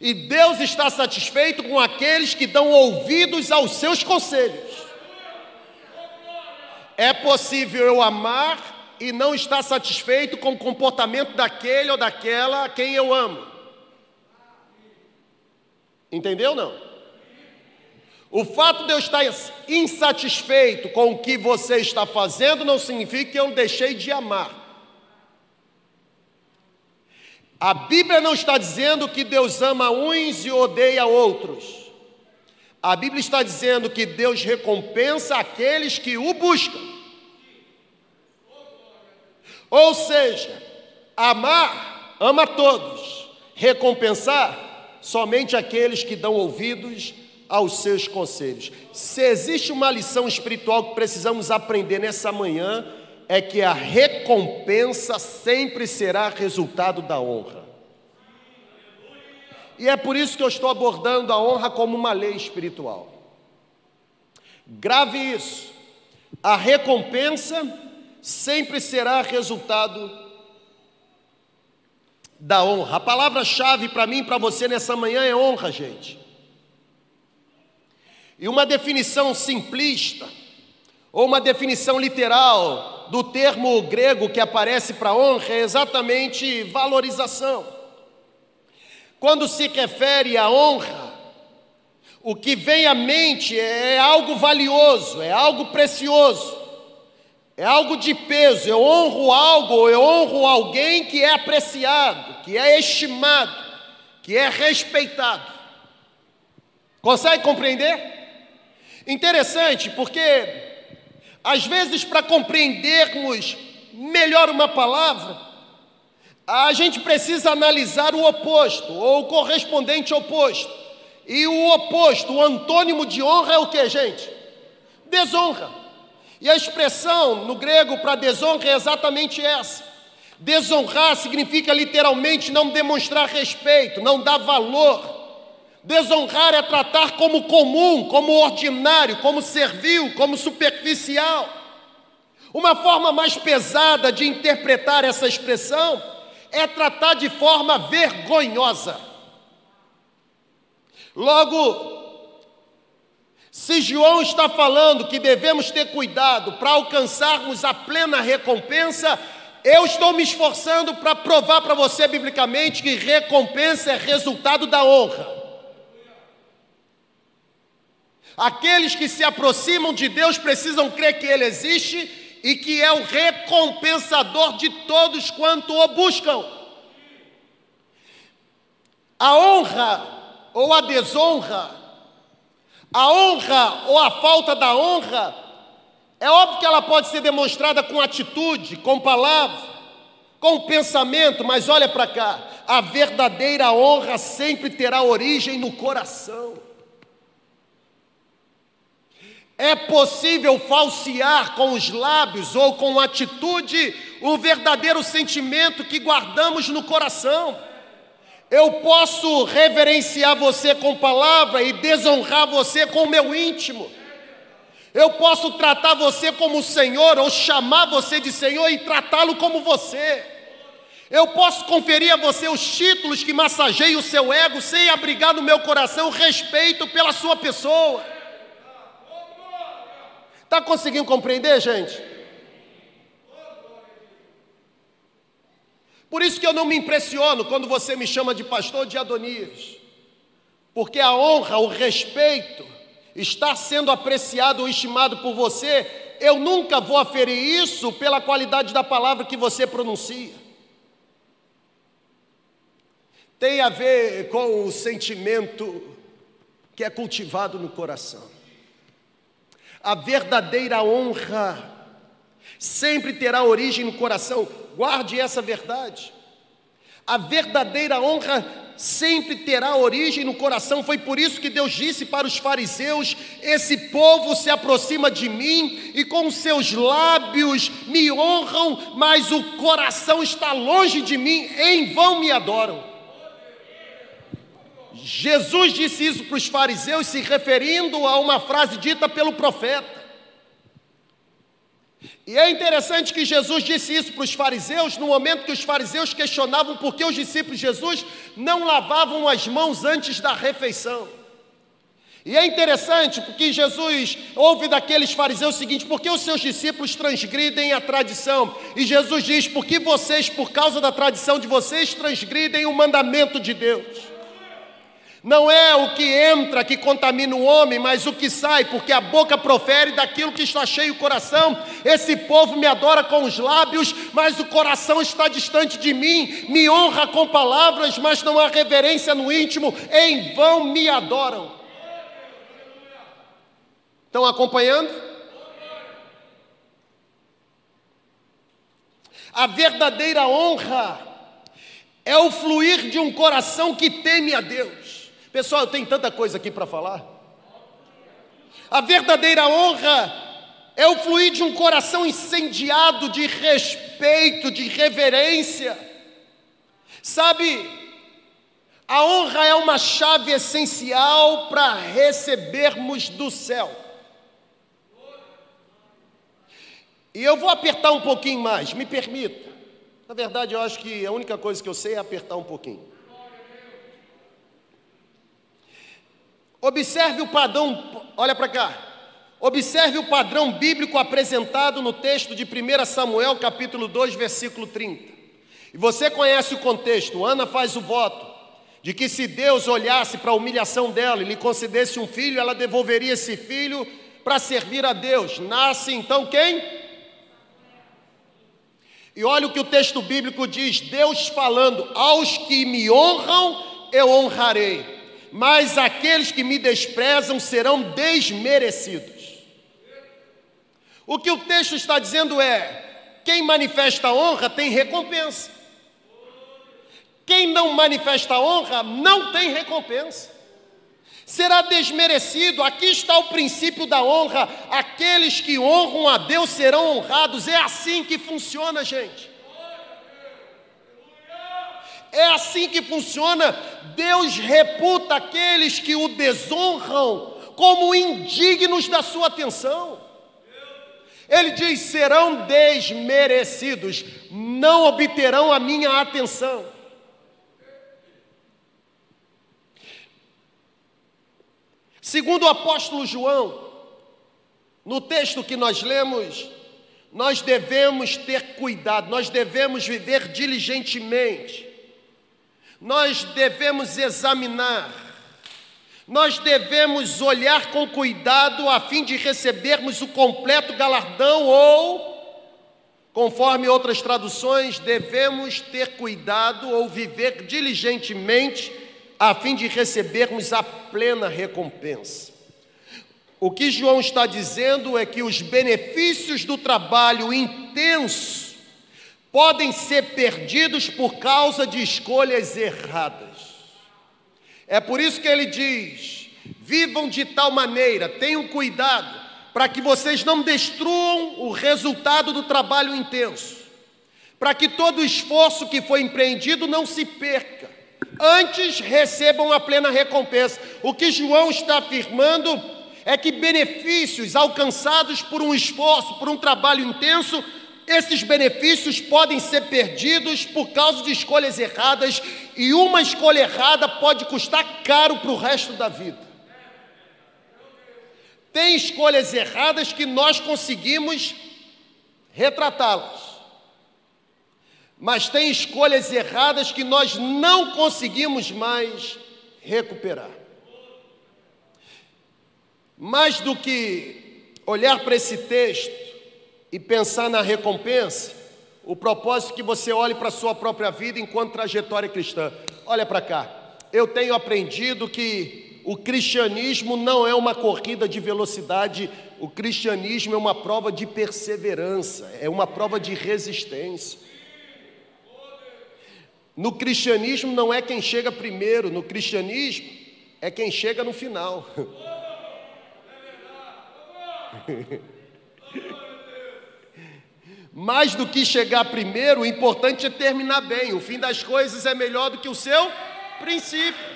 E Deus está satisfeito com aqueles que dão ouvidos aos seus conselhos. É possível eu amar e não estar satisfeito com o comportamento daquele ou daquela a quem eu amo. Entendeu não? O fato de eu estar insatisfeito com o que você está fazendo não significa que eu deixei de amar. A Bíblia não está dizendo que Deus ama uns e odeia outros. A Bíblia está dizendo que Deus recompensa aqueles que o buscam. Ou seja, amar, ama todos, recompensar somente aqueles que dão ouvidos aos seus conselhos. Se existe uma lição espiritual que precisamos aprender nessa manhã, é que a recompensa sempre será resultado da honra. E é por isso que eu estou abordando a honra como uma lei espiritual. Grave isso. A recompensa sempre será resultado da honra. A palavra-chave para mim e para você nessa manhã é honra, gente. E uma definição simplista, ou uma definição literal do termo grego que aparece para honra é exatamente valorização. Quando se refere à honra, o que vem à mente é algo valioso, é algo precioso, é algo de peso. Eu honro algo, eu honro alguém que é apreciado, que é estimado, que é respeitado. Consegue compreender? Interessante, porque às vezes para compreendermos melhor uma palavra, a gente precisa analisar o oposto, ou o correspondente oposto. E o oposto, o antônimo de honra é o que, gente? Desonra. E a expressão no grego para desonra é exatamente essa. Desonrar significa literalmente não demonstrar respeito, não dar valor. Desonrar é tratar como comum, como ordinário, como servil, como superficial. Uma forma mais pesada de interpretar essa expressão é tratar de forma vergonhosa. Logo, Se João está falando que devemos ter cuidado para alcançarmos a plena recompensa, eu estou me esforçando para provar para você biblicamente que recompensa é resultado da honra. Aqueles que se aproximam de Deus precisam crer que Ele existe e que é o recompensador de todos quanto o buscam. A honra ou a desonra a honra ou a falta da honra, é óbvio que ela pode ser demonstrada com atitude, com palavra, com pensamento, mas olha para cá, a verdadeira honra sempre terá origem no coração. É possível falsear com os lábios ou com atitude o verdadeiro sentimento que guardamos no coração. Eu posso reverenciar você com palavra e desonrar você com o meu íntimo. Eu posso tratar você como Senhor ou chamar você de Senhor e tratá-lo como você. Eu posso conferir a você os títulos que massageiam o seu ego sem abrigar no meu coração respeito pela sua pessoa. Está conseguindo compreender, gente? Por isso que eu não me impressiono quando você me chama de pastor de Adonias, porque a honra, o respeito, está sendo apreciado ou estimado por você, eu nunca vou aferir isso pela qualidade da palavra que você pronuncia. Tem a ver com o sentimento que é cultivado no coração. A verdadeira honra sempre terá origem no coração, guarde essa verdade. A verdadeira honra sempre terá origem no coração. Foi por isso que Deus disse para os fariseus: Esse povo se aproxima de mim e com seus lábios me honram, mas o coração está longe de mim, em vão me adoram. Jesus disse isso para os fariseus, se referindo a uma frase dita pelo profeta. E é interessante que Jesus disse isso para os fariseus, no momento que os fariseus questionavam por que os discípulos de Jesus não lavavam as mãos antes da refeição. E é interessante porque Jesus ouve daqueles fariseus o seguinte: por que os seus discípulos transgridem a tradição? E Jesus diz: porque vocês, por causa da tradição de vocês, transgridem o mandamento de Deus. Não é o que entra que contamina o homem, mas o que sai, porque a boca profere daquilo que está cheio o coração. Esse povo me adora com os lábios, mas o coração está distante de mim. Me honra com palavras, mas não há reverência no íntimo. Em vão me adoram. Estão acompanhando? A verdadeira honra é o fluir de um coração que teme a Deus. Pessoal, eu tenho tanta coisa aqui para falar. A verdadeira honra é o fluir de um coração incendiado de respeito, de reverência. Sabe, a honra é uma chave essencial para recebermos do céu. E eu vou apertar um pouquinho mais, me permita. Na verdade, eu acho que a única coisa que eu sei é apertar um pouquinho. Observe o padrão, olha para cá. Observe o padrão bíblico apresentado no texto de 1 Samuel, capítulo 2, versículo 30. E você conhece o contexto. Ana faz o voto de que se Deus olhasse para a humilhação dela e lhe concedesse um filho, ela devolveria esse filho para servir a Deus. Nasce então quem? E olha o que o texto bíblico diz: Deus falando: Aos que me honram, eu honrarei mas aqueles que me desprezam serão desmerecidos. O que o texto está dizendo é: quem manifesta honra tem recompensa. Quem não manifesta honra não tem recompensa. Será desmerecido. Aqui está o princípio da honra. Aqueles que honram a Deus serão honrados. É assim que funciona, gente. É assim que funciona. Deus reputa aqueles que o desonram como indignos da sua atenção. Ele diz: serão desmerecidos, não obterão a minha atenção. Segundo o apóstolo João, no texto que nós lemos, nós devemos ter cuidado, nós devemos viver diligentemente, nós devemos examinar, nós devemos olhar com cuidado a fim de recebermos o completo galardão ou, conforme outras traduções, devemos ter cuidado ou viver diligentemente a fim de recebermos a plena recompensa. O que João está dizendo é que os benefícios do trabalho intenso podem ser perdidos por causa de escolhas erradas. É por isso que ele diz: vivam de tal maneira, tenham cuidado, para que vocês não destruam o resultado do trabalho intenso, para que todo o esforço que foi empreendido não se perca antes recebam a plena recompensa. O que João está afirmando é que benefícios alcançados por um esforço, por um trabalho intenso, esses benefícios podem ser perdidos por causa de escolhas erradas, e uma escolha errada pode custar caro para o resto da vida. Tem escolhas erradas que nós conseguimos retratá-las mas tem escolhas erradas que nós não conseguimos mais recuperar. Mais do que olhar para esse texto e pensar na recompensa, o propósito é que você olhe para a sua própria vida enquanto trajetória cristã. Olha para cá. Eu tenho aprendido que o cristianismo não é uma corrida de velocidade, o cristianismo é uma prova de perseverança, é uma prova de resistência. No cristianismo não é quem chega primeiro, no cristianismo é quem chega no final. Mais do que chegar primeiro, o importante é terminar bem. O fim das coisas é melhor do que o seu princípio.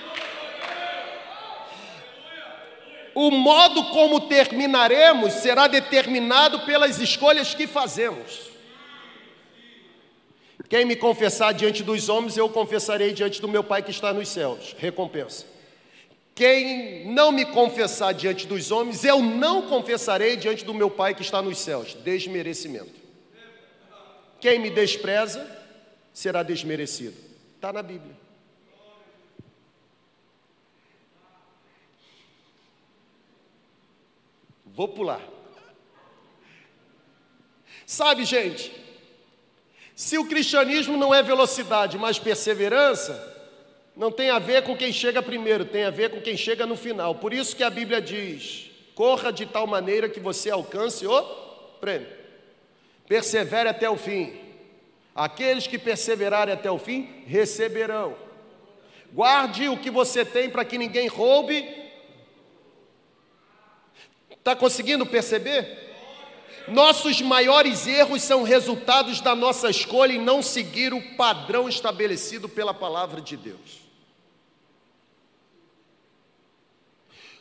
O modo como terminaremos será determinado pelas escolhas que fazemos. Quem me confessar diante dos homens, eu confessarei diante do meu Pai que está nos céus. Recompensa. Quem não me confessar diante dos homens, eu não confessarei diante do meu Pai que está nos céus. Desmerecimento. Quem me despreza será desmerecido. Está na Bíblia. Vou pular. Sabe, gente, se o cristianismo não é velocidade, mas perseverança, não tem a ver com quem chega primeiro, tem a ver com quem chega no final. Por isso que a Bíblia diz: corra de tal maneira que você alcance o prêmio. Persevere até o fim. Aqueles que perseverarem até o fim receberão. Guarde o que você tem para que ninguém roube. Está conseguindo perceber? Nossos maiores erros são resultados da nossa escolha em não seguir o padrão estabelecido pela palavra de Deus.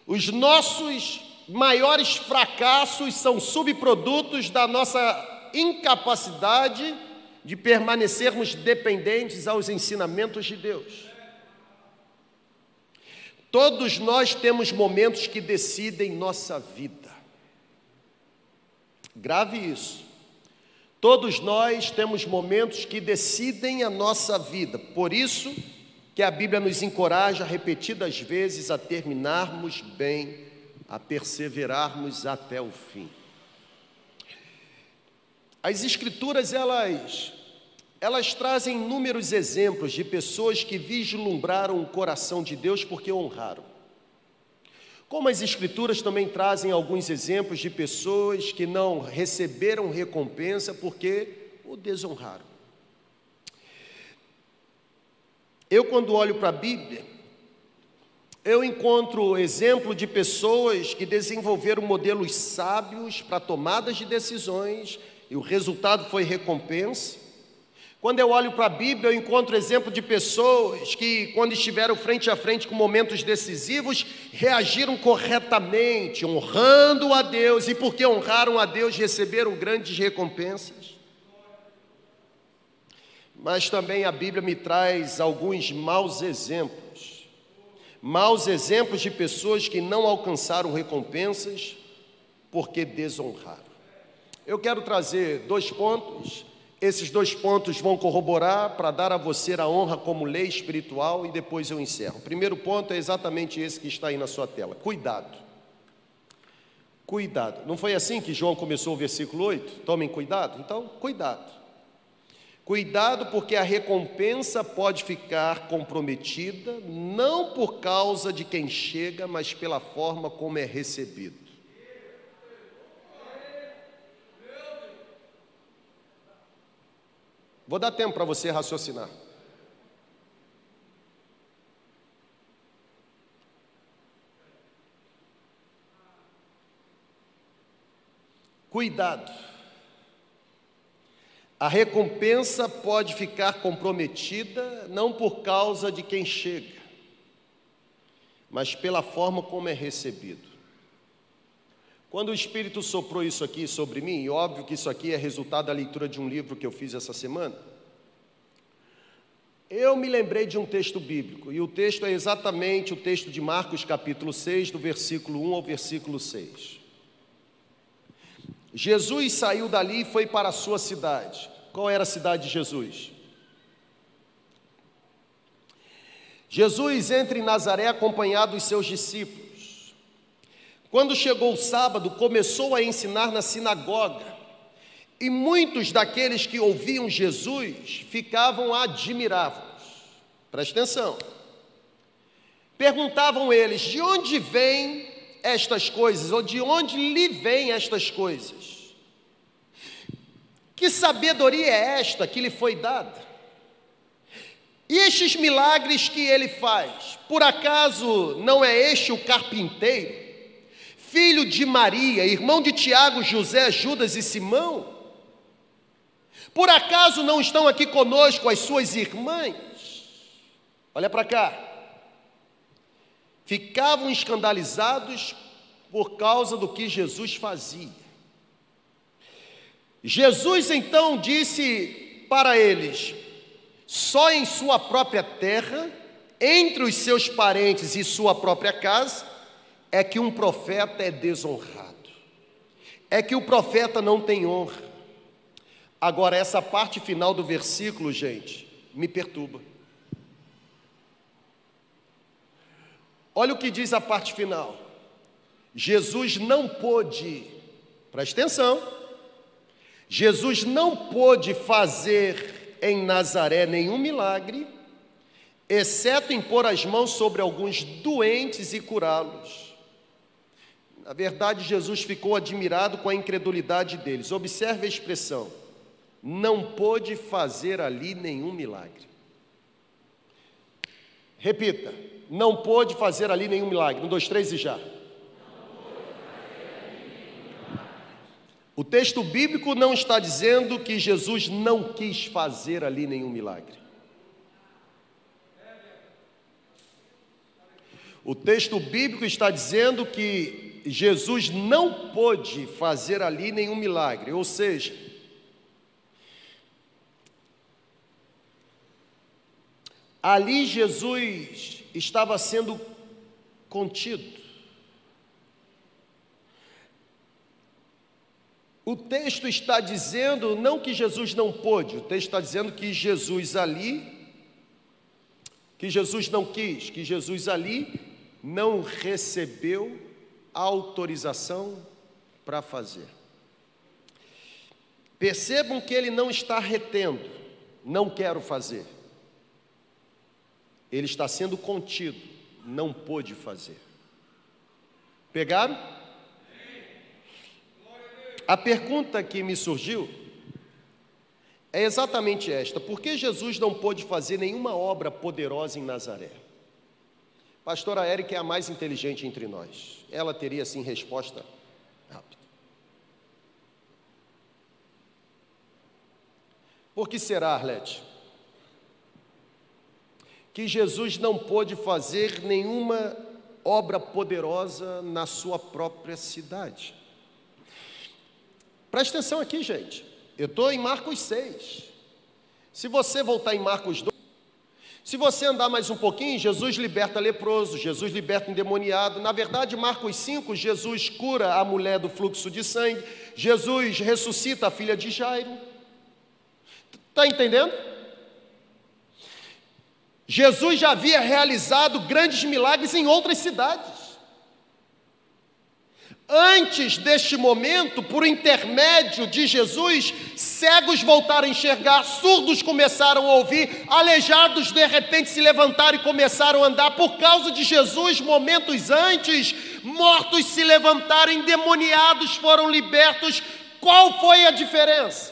Os nossos maiores fracassos são subprodutos da nossa incapacidade de permanecermos dependentes aos ensinamentos de Deus. Todos nós temos momentos que decidem nossa vida. Grave isso. Todos nós temos momentos que decidem a nossa vida. Por isso que a Bíblia nos encoraja repetidas vezes a terminarmos bem, a perseverarmos até o fim. As escrituras elas elas trazem inúmeros exemplos de pessoas que vislumbraram o coração de Deus porque honraram. Como as Escrituras também trazem alguns exemplos de pessoas que não receberam recompensa porque o desonraram. Eu, quando olho para a Bíblia, eu encontro exemplo de pessoas que desenvolveram modelos sábios para tomadas de decisões e o resultado foi recompensa. Quando eu olho para a Bíblia, eu encontro exemplo de pessoas que, quando estiveram frente a frente com momentos decisivos, reagiram corretamente, honrando a Deus, e porque honraram a Deus, receberam grandes recompensas. Mas também a Bíblia me traz alguns maus exemplos, maus exemplos de pessoas que não alcançaram recompensas porque desonraram. Eu quero trazer dois pontos. Esses dois pontos vão corroborar para dar a você a honra como lei espiritual e depois eu encerro. O primeiro ponto é exatamente esse que está aí na sua tela: cuidado. Cuidado. Não foi assim que João começou o versículo 8? Tomem cuidado? Então, cuidado. Cuidado, porque a recompensa pode ficar comprometida, não por causa de quem chega, mas pela forma como é recebido. Vou dar tempo para você raciocinar. Cuidado. A recompensa pode ficar comprometida não por causa de quem chega, mas pela forma como é recebido. Quando o Espírito soprou isso aqui sobre mim, e óbvio que isso aqui é resultado da leitura de um livro que eu fiz essa semana, eu me lembrei de um texto bíblico, e o texto é exatamente o texto de Marcos, capítulo 6, do versículo 1 ao versículo 6. Jesus saiu dali e foi para a sua cidade. Qual era a cidade de Jesus? Jesus entra em Nazaré acompanhado dos seus discípulos. Quando chegou o sábado, começou a ensinar na sinagoga. E muitos daqueles que ouviam Jesus ficavam admirados. Preste atenção. Perguntavam eles: de onde vêm estas coisas? Ou de onde lhe vêm estas coisas? Que sabedoria é esta que lhe foi dada? E estes milagres que ele faz, por acaso não é este o carpinteiro? Filho de Maria, irmão de Tiago, José, Judas e Simão? Por acaso não estão aqui conosco as suas irmãs? Olha para cá. Ficavam escandalizados por causa do que Jesus fazia. Jesus então disse para eles: só em sua própria terra, entre os seus parentes e sua própria casa, é que um profeta é desonrado, é que o profeta não tem honra. Agora, essa parte final do versículo, gente, me perturba. Olha o que diz a parte final. Jesus não pôde, preste atenção, Jesus não pôde fazer em Nazaré nenhum milagre, exceto impor as mãos sobre alguns doentes e curá-los. Na verdade, Jesus ficou admirado com a incredulidade deles. Observe a expressão: não pôde fazer ali nenhum milagre. Repita: não pôde fazer ali nenhum milagre. Um, dois, três e já. O texto bíblico não está dizendo que Jesus não quis fazer ali nenhum milagre. O texto bíblico está dizendo que Jesus não pôde fazer ali nenhum milagre, ou seja, ali Jesus estava sendo contido. O texto está dizendo não que Jesus não pôde, o texto está dizendo que Jesus ali, que Jesus não quis, que Jesus ali não recebeu autorização para fazer. Percebam que ele não está retendo, não quero fazer. Ele está sendo contido, não pôde fazer. Pegaram? A pergunta que me surgiu é exatamente esta: por que Jesus não pôde fazer nenhuma obra poderosa em Nazaré? Pastora Érica é a mais inteligente entre nós. Ela teria, assim, resposta rápida. Por que será, Arlete? Que Jesus não pôde fazer nenhuma obra poderosa na sua própria cidade. Presta atenção aqui, gente. Eu estou em Marcos 6. Se você voltar em Marcos 2, Se você andar mais um pouquinho, Jesus liberta leproso, Jesus liberta endemoniado. Na verdade, Marcos 5, Jesus cura a mulher do fluxo de sangue, Jesus ressuscita a filha de Jairo. Está entendendo? Jesus já havia realizado grandes milagres em outras cidades. Antes deste momento, por intermédio de Jesus, cegos voltaram a enxergar, surdos começaram a ouvir, aleijados de repente se levantaram e começaram a andar. Por causa de Jesus, momentos antes, mortos se levantaram, endemoniados foram libertos. Qual foi a diferença?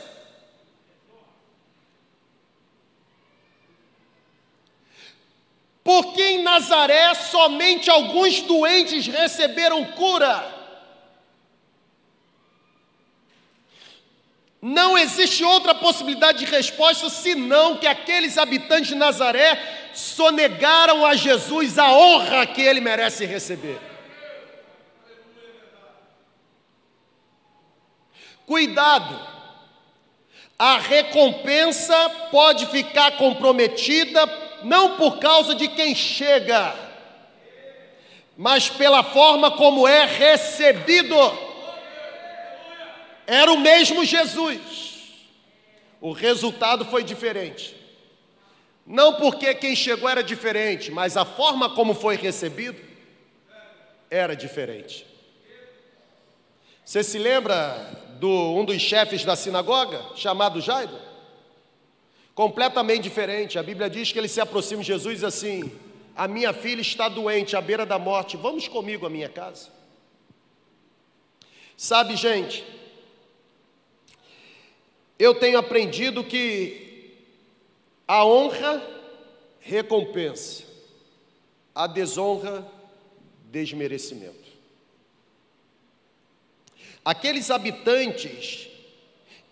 Porque em Nazaré somente alguns doentes receberam cura. Não existe outra possibilidade de resposta senão que aqueles habitantes de Nazaré sonegaram a Jesus a honra que ele merece receber. Cuidado, a recompensa pode ficar comprometida não por causa de quem chega, mas pela forma como é recebido. Era o mesmo Jesus. O resultado foi diferente. Não porque quem chegou era diferente, mas a forma como foi recebido era diferente. Você se lembra do um dos chefes da sinagoga, chamado Jairo? Completamente diferente. A Bíblia diz que ele se aproxima de Jesus e diz assim: A minha filha está doente, à beira da morte, vamos comigo à minha casa. Sabe, gente, eu tenho aprendido que a honra recompensa, a desonra desmerecimento. Aqueles habitantes,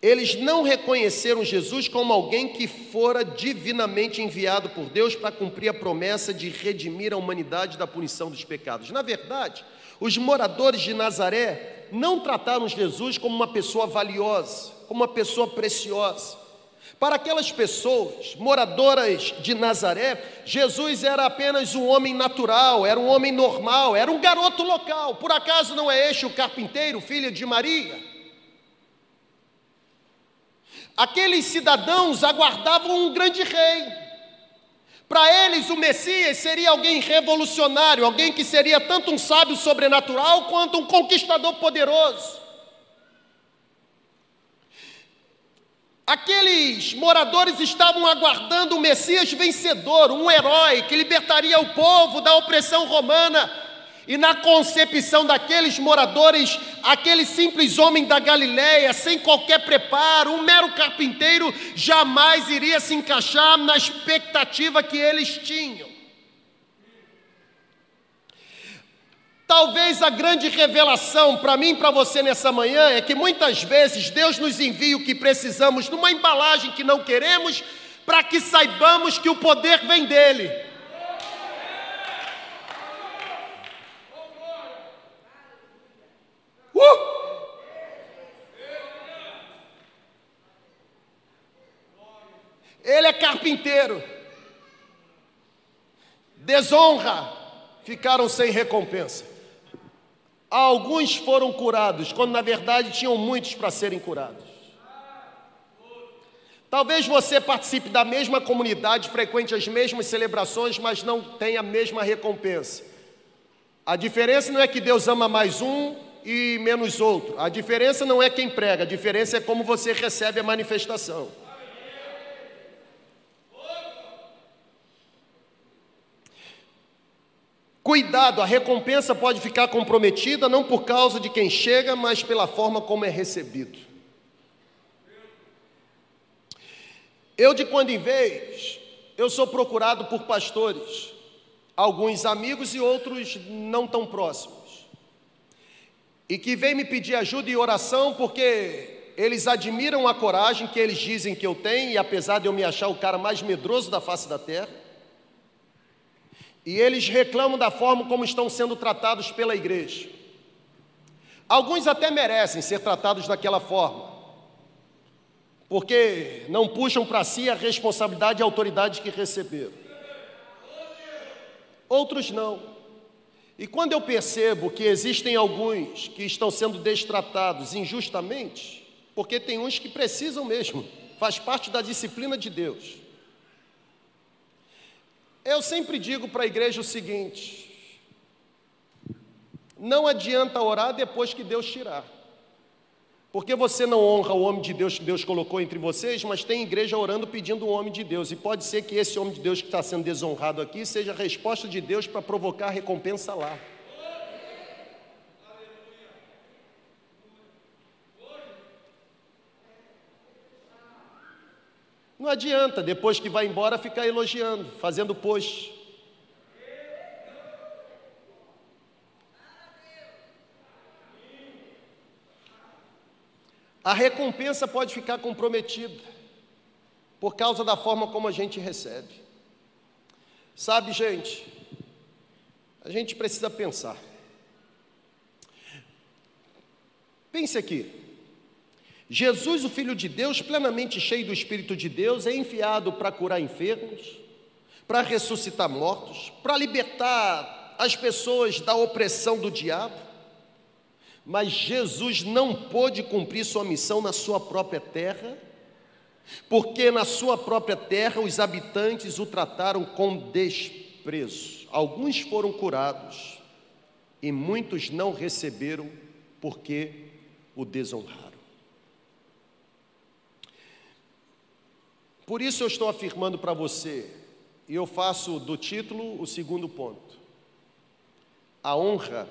eles não reconheceram Jesus como alguém que fora divinamente enviado por Deus para cumprir a promessa de redimir a humanidade da punição dos pecados. Na verdade, os moradores de Nazaré não trataram Jesus como uma pessoa valiosa, uma pessoa preciosa. Para aquelas pessoas moradoras de Nazaré, Jesus era apenas um homem natural, era um homem normal, era um garoto local. Por acaso não é este o carpinteiro, filho de Maria? Aqueles cidadãos aguardavam um grande rei. Para eles, o Messias seria alguém revolucionário, alguém que seria tanto um sábio sobrenatural quanto um conquistador poderoso. Aqueles moradores estavam aguardando um Messias vencedor, um herói que libertaria o povo da opressão romana. E na concepção daqueles moradores, aquele simples homem da Galiléia, sem qualquer preparo, um mero carpinteiro, jamais iria se encaixar na expectativa que eles tinham. Talvez a grande revelação para mim e para você nessa manhã é que muitas vezes Deus nos envia o que precisamos numa embalagem que não queremos, para que saibamos que o poder vem dEle. Uh! Ele é carpinteiro. Desonra, ficaram sem recompensa. Alguns foram curados, quando na verdade tinham muitos para serem curados. Talvez você participe da mesma comunidade, frequente as mesmas celebrações, mas não tenha a mesma recompensa. A diferença não é que Deus ama mais um e menos outro. A diferença não é quem prega, a diferença é como você recebe a manifestação. Cuidado, a recompensa pode ficar comprometida não por causa de quem chega, mas pela forma como é recebido. Eu, de quando em vez, eu sou procurado por pastores, alguns amigos e outros não tão próximos, e que vêm me pedir ajuda e oração porque eles admiram a coragem que eles dizem que eu tenho, e apesar de eu me achar o cara mais medroso da face da terra, e eles reclamam da forma como estão sendo tratados pela igreja. Alguns até merecem ser tratados daquela forma, porque não puxam para si a responsabilidade e a autoridade que receberam. outros não. E quando eu percebo que existem alguns que estão sendo destratados injustamente, porque tem uns que precisam mesmo, faz parte da disciplina de Deus. Eu sempre digo para a igreja o seguinte: não adianta orar depois que Deus tirar. Porque você não honra o homem de Deus que Deus colocou entre vocês, mas tem igreja orando pedindo o homem de Deus. E pode ser que esse homem de Deus que está sendo desonrado aqui seja a resposta de Deus para provocar recompensa lá. Não adianta, depois que vai embora, ficar elogiando, fazendo post. A recompensa pode ficar comprometida por causa da forma como a gente recebe. Sabe, gente, a gente precisa pensar. Pense aqui. Jesus, o Filho de Deus, plenamente cheio do Espírito de Deus, é enviado para curar enfermos, para ressuscitar mortos, para libertar as pessoas da opressão do diabo. Mas Jesus não pôde cumprir sua missão na sua própria terra, porque na sua própria terra os habitantes o trataram com desprezo. Alguns foram curados e muitos não receberam porque o desonraram. Por isso eu estou afirmando para você, e eu faço do título o segundo ponto: a honra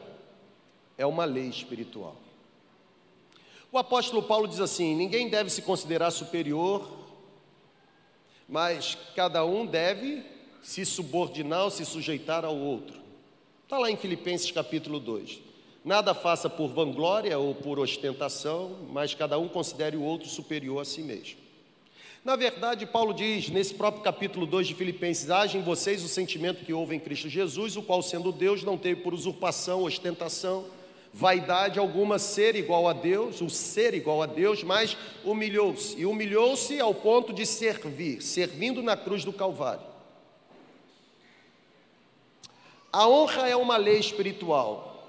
é uma lei espiritual. O apóstolo Paulo diz assim: ninguém deve se considerar superior, mas cada um deve se subordinar ou se sujeitar ao outro. Está lá em Filipenses capítulo 2. Nada faça por vanglória ou por ostentação, mas cada um considere o outro superior a si mesmo. Na verdade, Paulo diz nesse próprio capítulo 2 de Filipenses: haja em vocês o sentimento que houve em Cristo Jesus, o qual, sendo Deus, não teve por usurpação, ostentação, vaidade alguma ser igual a Deus, o ser igual a Deus, mas humilhou-se, e humilhou-se ao ponto de servir, servindo na cruz do Calvário. A honra é uma lei espiritual.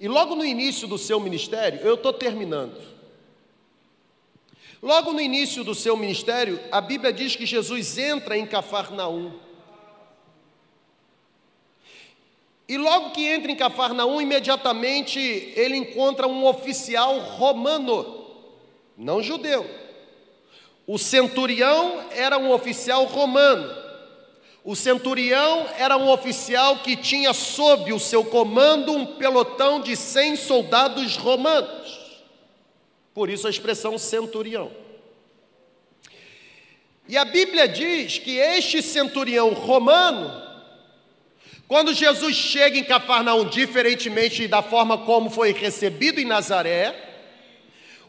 E logo no início do seu ministério, eu estou terminando. Logo no início do seu ministério, a Bíblia diz que Jesus entra em Cafarnaum. E logo que entra em Cafarnaum, imediatamente ele encontra um oficial romano, não judeu. O centurião era um oficial romano. O centurião era um oficial que tinha sob o seu comando um pelotão de cem soldados romanos. Por isso a expressão centurião. E a Bíblia diz que este centurião romano, quando Jesus chega em Cafarnaum, diferentemente da forma como foi recebido em Nazaré,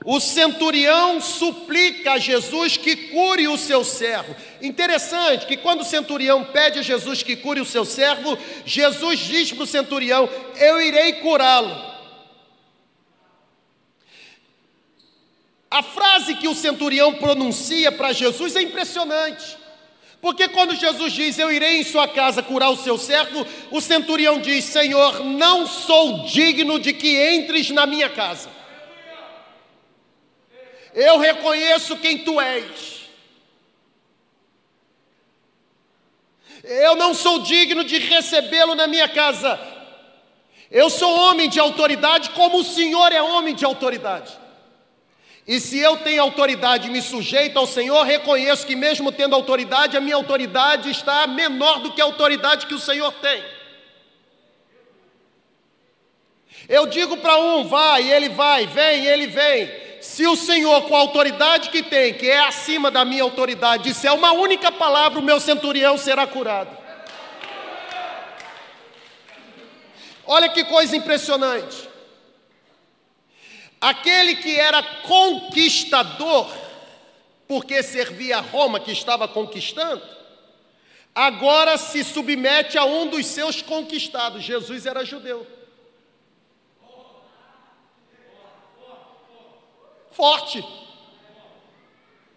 o centurião suplica a Jesus que cure o seu servo. Interessante que quando o centurião pede a Jesus que cure o seu servo, Jesus diz para o centurião: Eu irei curá-lo. A frase que o centurião pronuncia para Jesus é impressionante. Porque quando Jesus diz, Eu irei em sua casa curar o seu servo, o centurião diz: Senhor, não sou digno de que entres na minha casa. Eu reconheço quem tu és. Eu não sou digno de recebê-lo na minha casa. Eu sou homem de autoridade, como o Senhor é homem de autoridade. E se eu tenho autoridade e me sujeito ao Senhor, reconheço que, mesmo tendo autoridade, a minha autoridade está menor do que a autoridade que o Senhor tem. Eu digo para um, vai, ele vai, vem, ele vem. Se o Senhor, com a autoridade que tem, que é acima da minha autoridade, disser uma única palavra, o meu centurião será curado. Olha que coisa impressionante. Aquele que era conquistador, porque servia a Roma que estava conquistando, agora se submete a um dos seus conquistados. Jesus era judeu. Forte.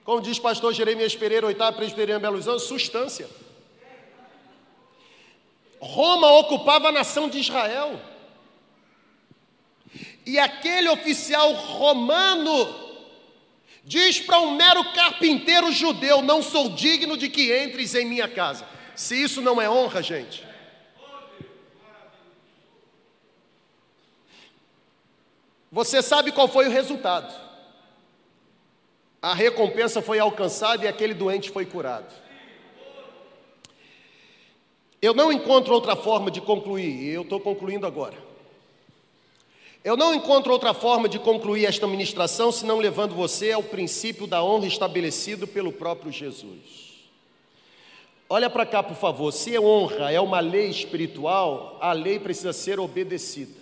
Como diz pastor Jeremias Pereira, oitavo presbiteriano Belo Horizonte, substância. Roma ocupava a nação de Israel. E aquele oficial romano diz para um mero carpinteiro judeu: Não sou digno de que entres em minha casa. Se isso não é honra, gente. Você sabe qual foi o resultado? A recompensa foi alcançada e aquele doente foi curado. Eu não encontro outra forma de concluir, e eu estou concluindo agora. Eu não encontro outra forma de concluir esta ministração senão levando você ao princípio da honra estabelecido pelo próprio Jesus. Olha para cá, por favor. Se honra é uma lei espiritual, a lei precisa ser obedecida.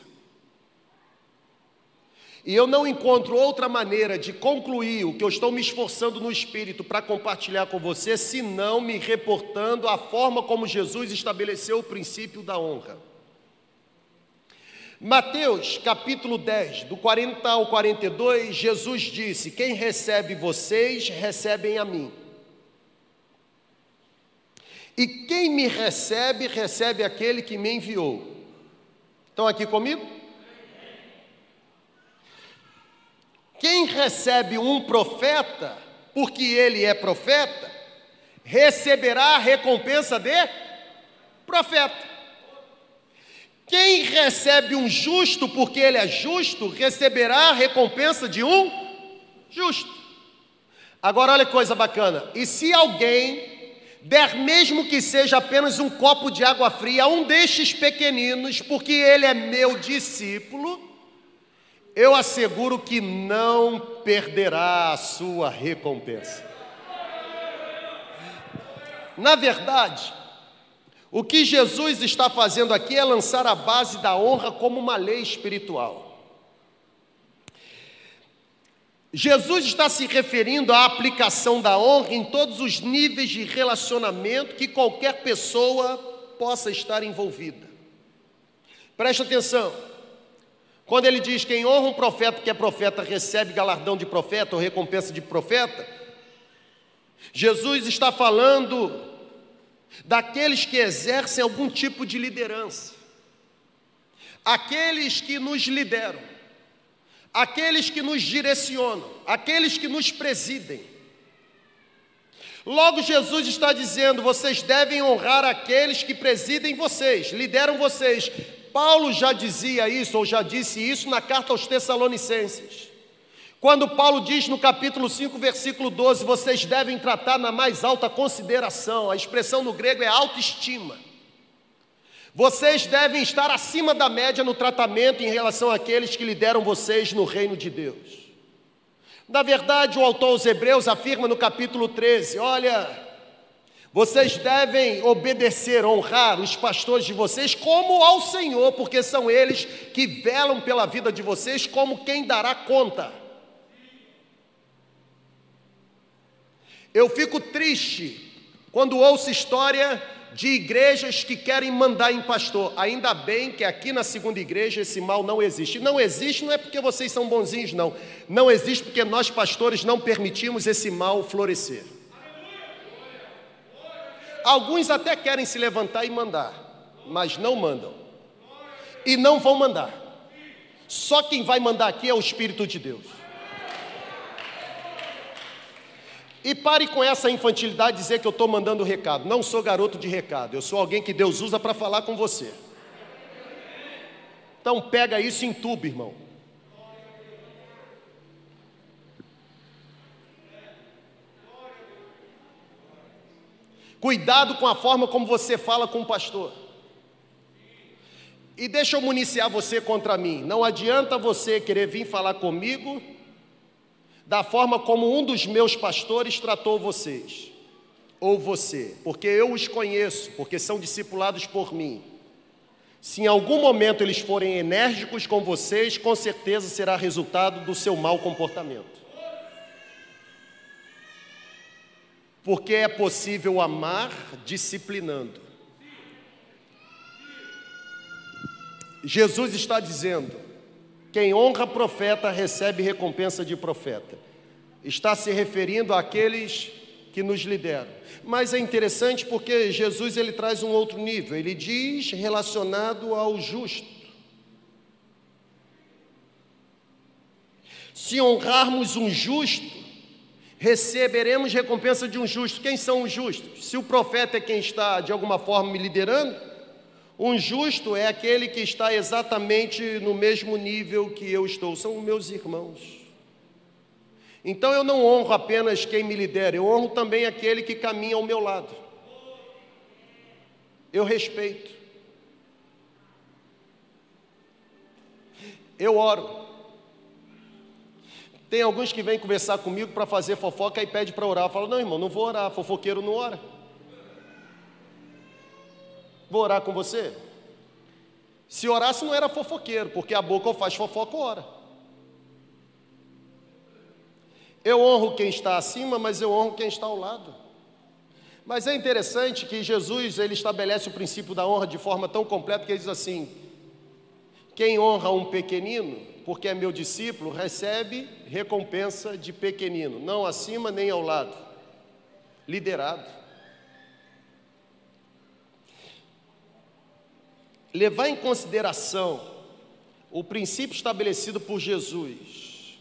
E eu não encontro outra maneira de concluir o que eu estou me esforçando no espírito para compartilhar com você, senão me reportando à forma como Jesus estabeleceu o princípio da honra. Mateus capítulo 10, do 40 ao 42, Jesus disse: Quem recebe vocês, recebem a mim. E quem me recebe, recebe aquele que me enviou. Estão aqui comigo? Quem recebe um profeta, porque ele é profeta, receberá a recompensa de profeta. Quem recebe um justo, porque ele é justo, receberá a recompensa de um justo. Agora olha que coisa bacana. E se alguém der mesmo que seja apenas um copo de água fria a um destes pequeninos, porque ele é meu discípulo, eu asseguro que não perderá a sua recompensa. Na verdade, o que Jesus está fazendo aqui é lançar a base da honra como uma lei espiritual. Jesus está se referindo à aplicação da honra em todos os níveis de relacionamento que qualquer pessoa possa estar envolvida. Preste atenção. Quando ele diz: quem honra um profeta que é profeta recebe galardão de profeta ou recompensa de profeta, Jesus está falando daqueles que exercem algum tipo de liderança, aqueles que nos lideram, aqueles que nos direcionam, aqueles que nos presidem. Logo, Jesus está dizendo: vocês devem honrar aqueles que presidem vocês, lideram vocês, Paulo já dizia isso, ou já disse isso na carta aos Tessalonicenses. Quando Paulo diz no capítulo 5, versículo 12: vocês devem tratar na mais alta consideração, a expressão no grego é autoestima. Vocês devem estar acima da média no tratamento em relação àqueles que lideram vocês no reino de Deus. Na verdade, o autor aos Hebreus afirma no capítulo 13: olha, vocês devem obedecer, honrar os pastores de vocês como ao Senhor, porque são eles que velam pela vida de vocês como quem dará conta. Eu fico triste quando ouço história de igrejas que querem mandar em pastor. Ainda bem que aqui na segunda igreja esse mal não existe. Não existe não é porque vocês são bonzinhos, não. Não existe porque nós pastores não permitimos esse mal florescer. Alguns até querem se levantar e mandar, mas não mandam. E não vão mandar. Só quem vai mandar aqui é o Espírito de Deus. E pare com essa infantilidade de dizer que eu estou mandando recado. Não sou garoto de recado, eu sou alguém que Deus usa para falar com você. Então pega isso em tubo, irmão. Cuidado com a forma como você fala com o pastor. E deixa eu municiar você contra mim. Não adianta você querer vir falar comigo da forma como um dos meus pastores tratou vocês, ou você, porque eu os conheço, porque são discipulados por mim. Se em algum momento eles forem enérgicos com vocês, com certeza será resultado do seu mau comportamento. porque é possível amar disciplinando. Jesus está dizendo: quem honra profeta recebe recompensa de profeta. Está se referindo àqueles que nos lideram. Mas é interessante porque Jesus ele traz um outro nível. Ele diz relacionado ao justo. Se honrarmos um justo, receberemos recompensa de um justo. Quem são os justos? Se o profeta é quem está de alguma forma me liderando, um justo é aquele que está exatamente no mesmo nível que eu estou, são meus irmãos. Então eu não honro apenas quem me lidera, eu honro também aquele que caminha ao meu lado. Eu respeito. Eu oro. Tem alguns que vêm conversar comigo para fazer fofoca e pede para orar. Eu falo, não, irmão, não vou orar, fofoqueiro não ora. Vou orar com você? Se orasse não era fofoqueiro, porque a boca ou faz fofoca ou ora. Eu honro quem está acima, mas eu honro quem está ao lado. Mas é interessante que Jesus ele estabelece o princípio da honra de forma tão completa que ele diz assim: quem honra um pequenino, porque é meu discípulo, recebe recompensa de pequenino, não acima nem ao lado, liderado. Levar em consideração o princípio estabelecido por Jesus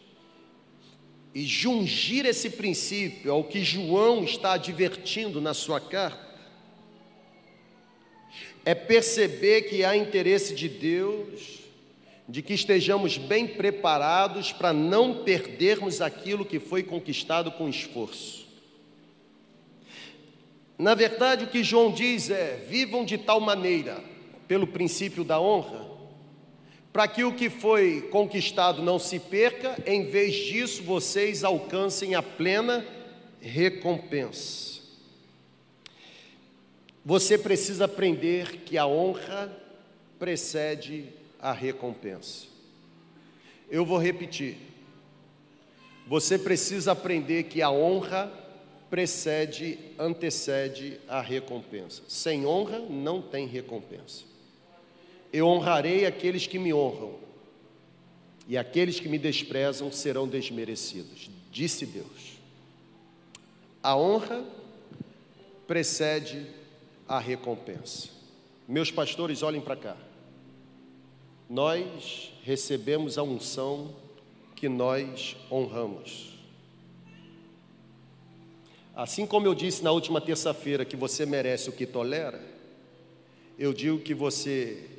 e jungir esse princípio ao que João está advertindo na sua carta, é perceber que há interesse de Deus de que estejamos bem preparados para não perdermos aquilo que foi conquistado com esforço. Na verdade, o que João diz é: vivam de tal maneira, pelo princípio da honra, para que o que foi conquistado não se perca, em vez disso vocês alcancem a plena recompensa. Você precisa aprender que a honra precede a recompensa. Eu vou repetir. Você precisa aprender que a honra precede, antecede a recompensa. Sem honra não tem recompensa. Eu honrarei aqueles que me honram, e aqueles que me desprezam serão desmerecidos, disse Deus. A honra precede a recompensa. Meus pastores, olhem para cá. Nós recebemos a unção que nós honramos. Assim como eu disse na última terça-feira que você merece o que tolera, eu digo que você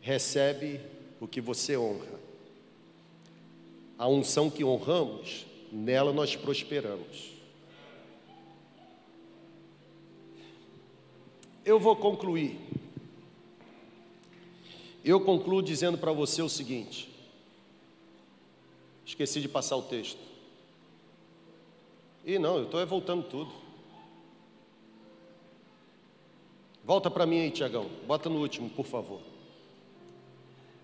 recebe o que você honra. A unção que honramos, nela nós prosperamos. Eu vou concluir. Eu concluo dizendo para você o seguinte: esqueci de passar o texto. E não, eu estou voltando tudo. Volta para mim aí, Tiagão. Bota no último, por favor.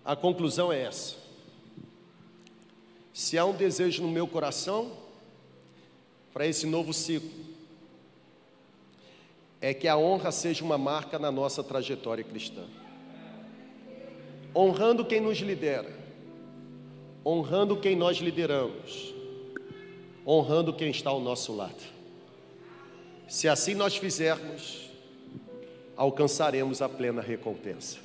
A conclusão é essa. Se há um desejo no meu coração para esse novo ciclo, é que a honra seja uma marca na nossa trajetória cristã. Honrando quem nos lidera, honrando quem nós lideramos, honrando quem está ao nosso lado. Se assim nós fizermos, alcançaremos a plena recompensa.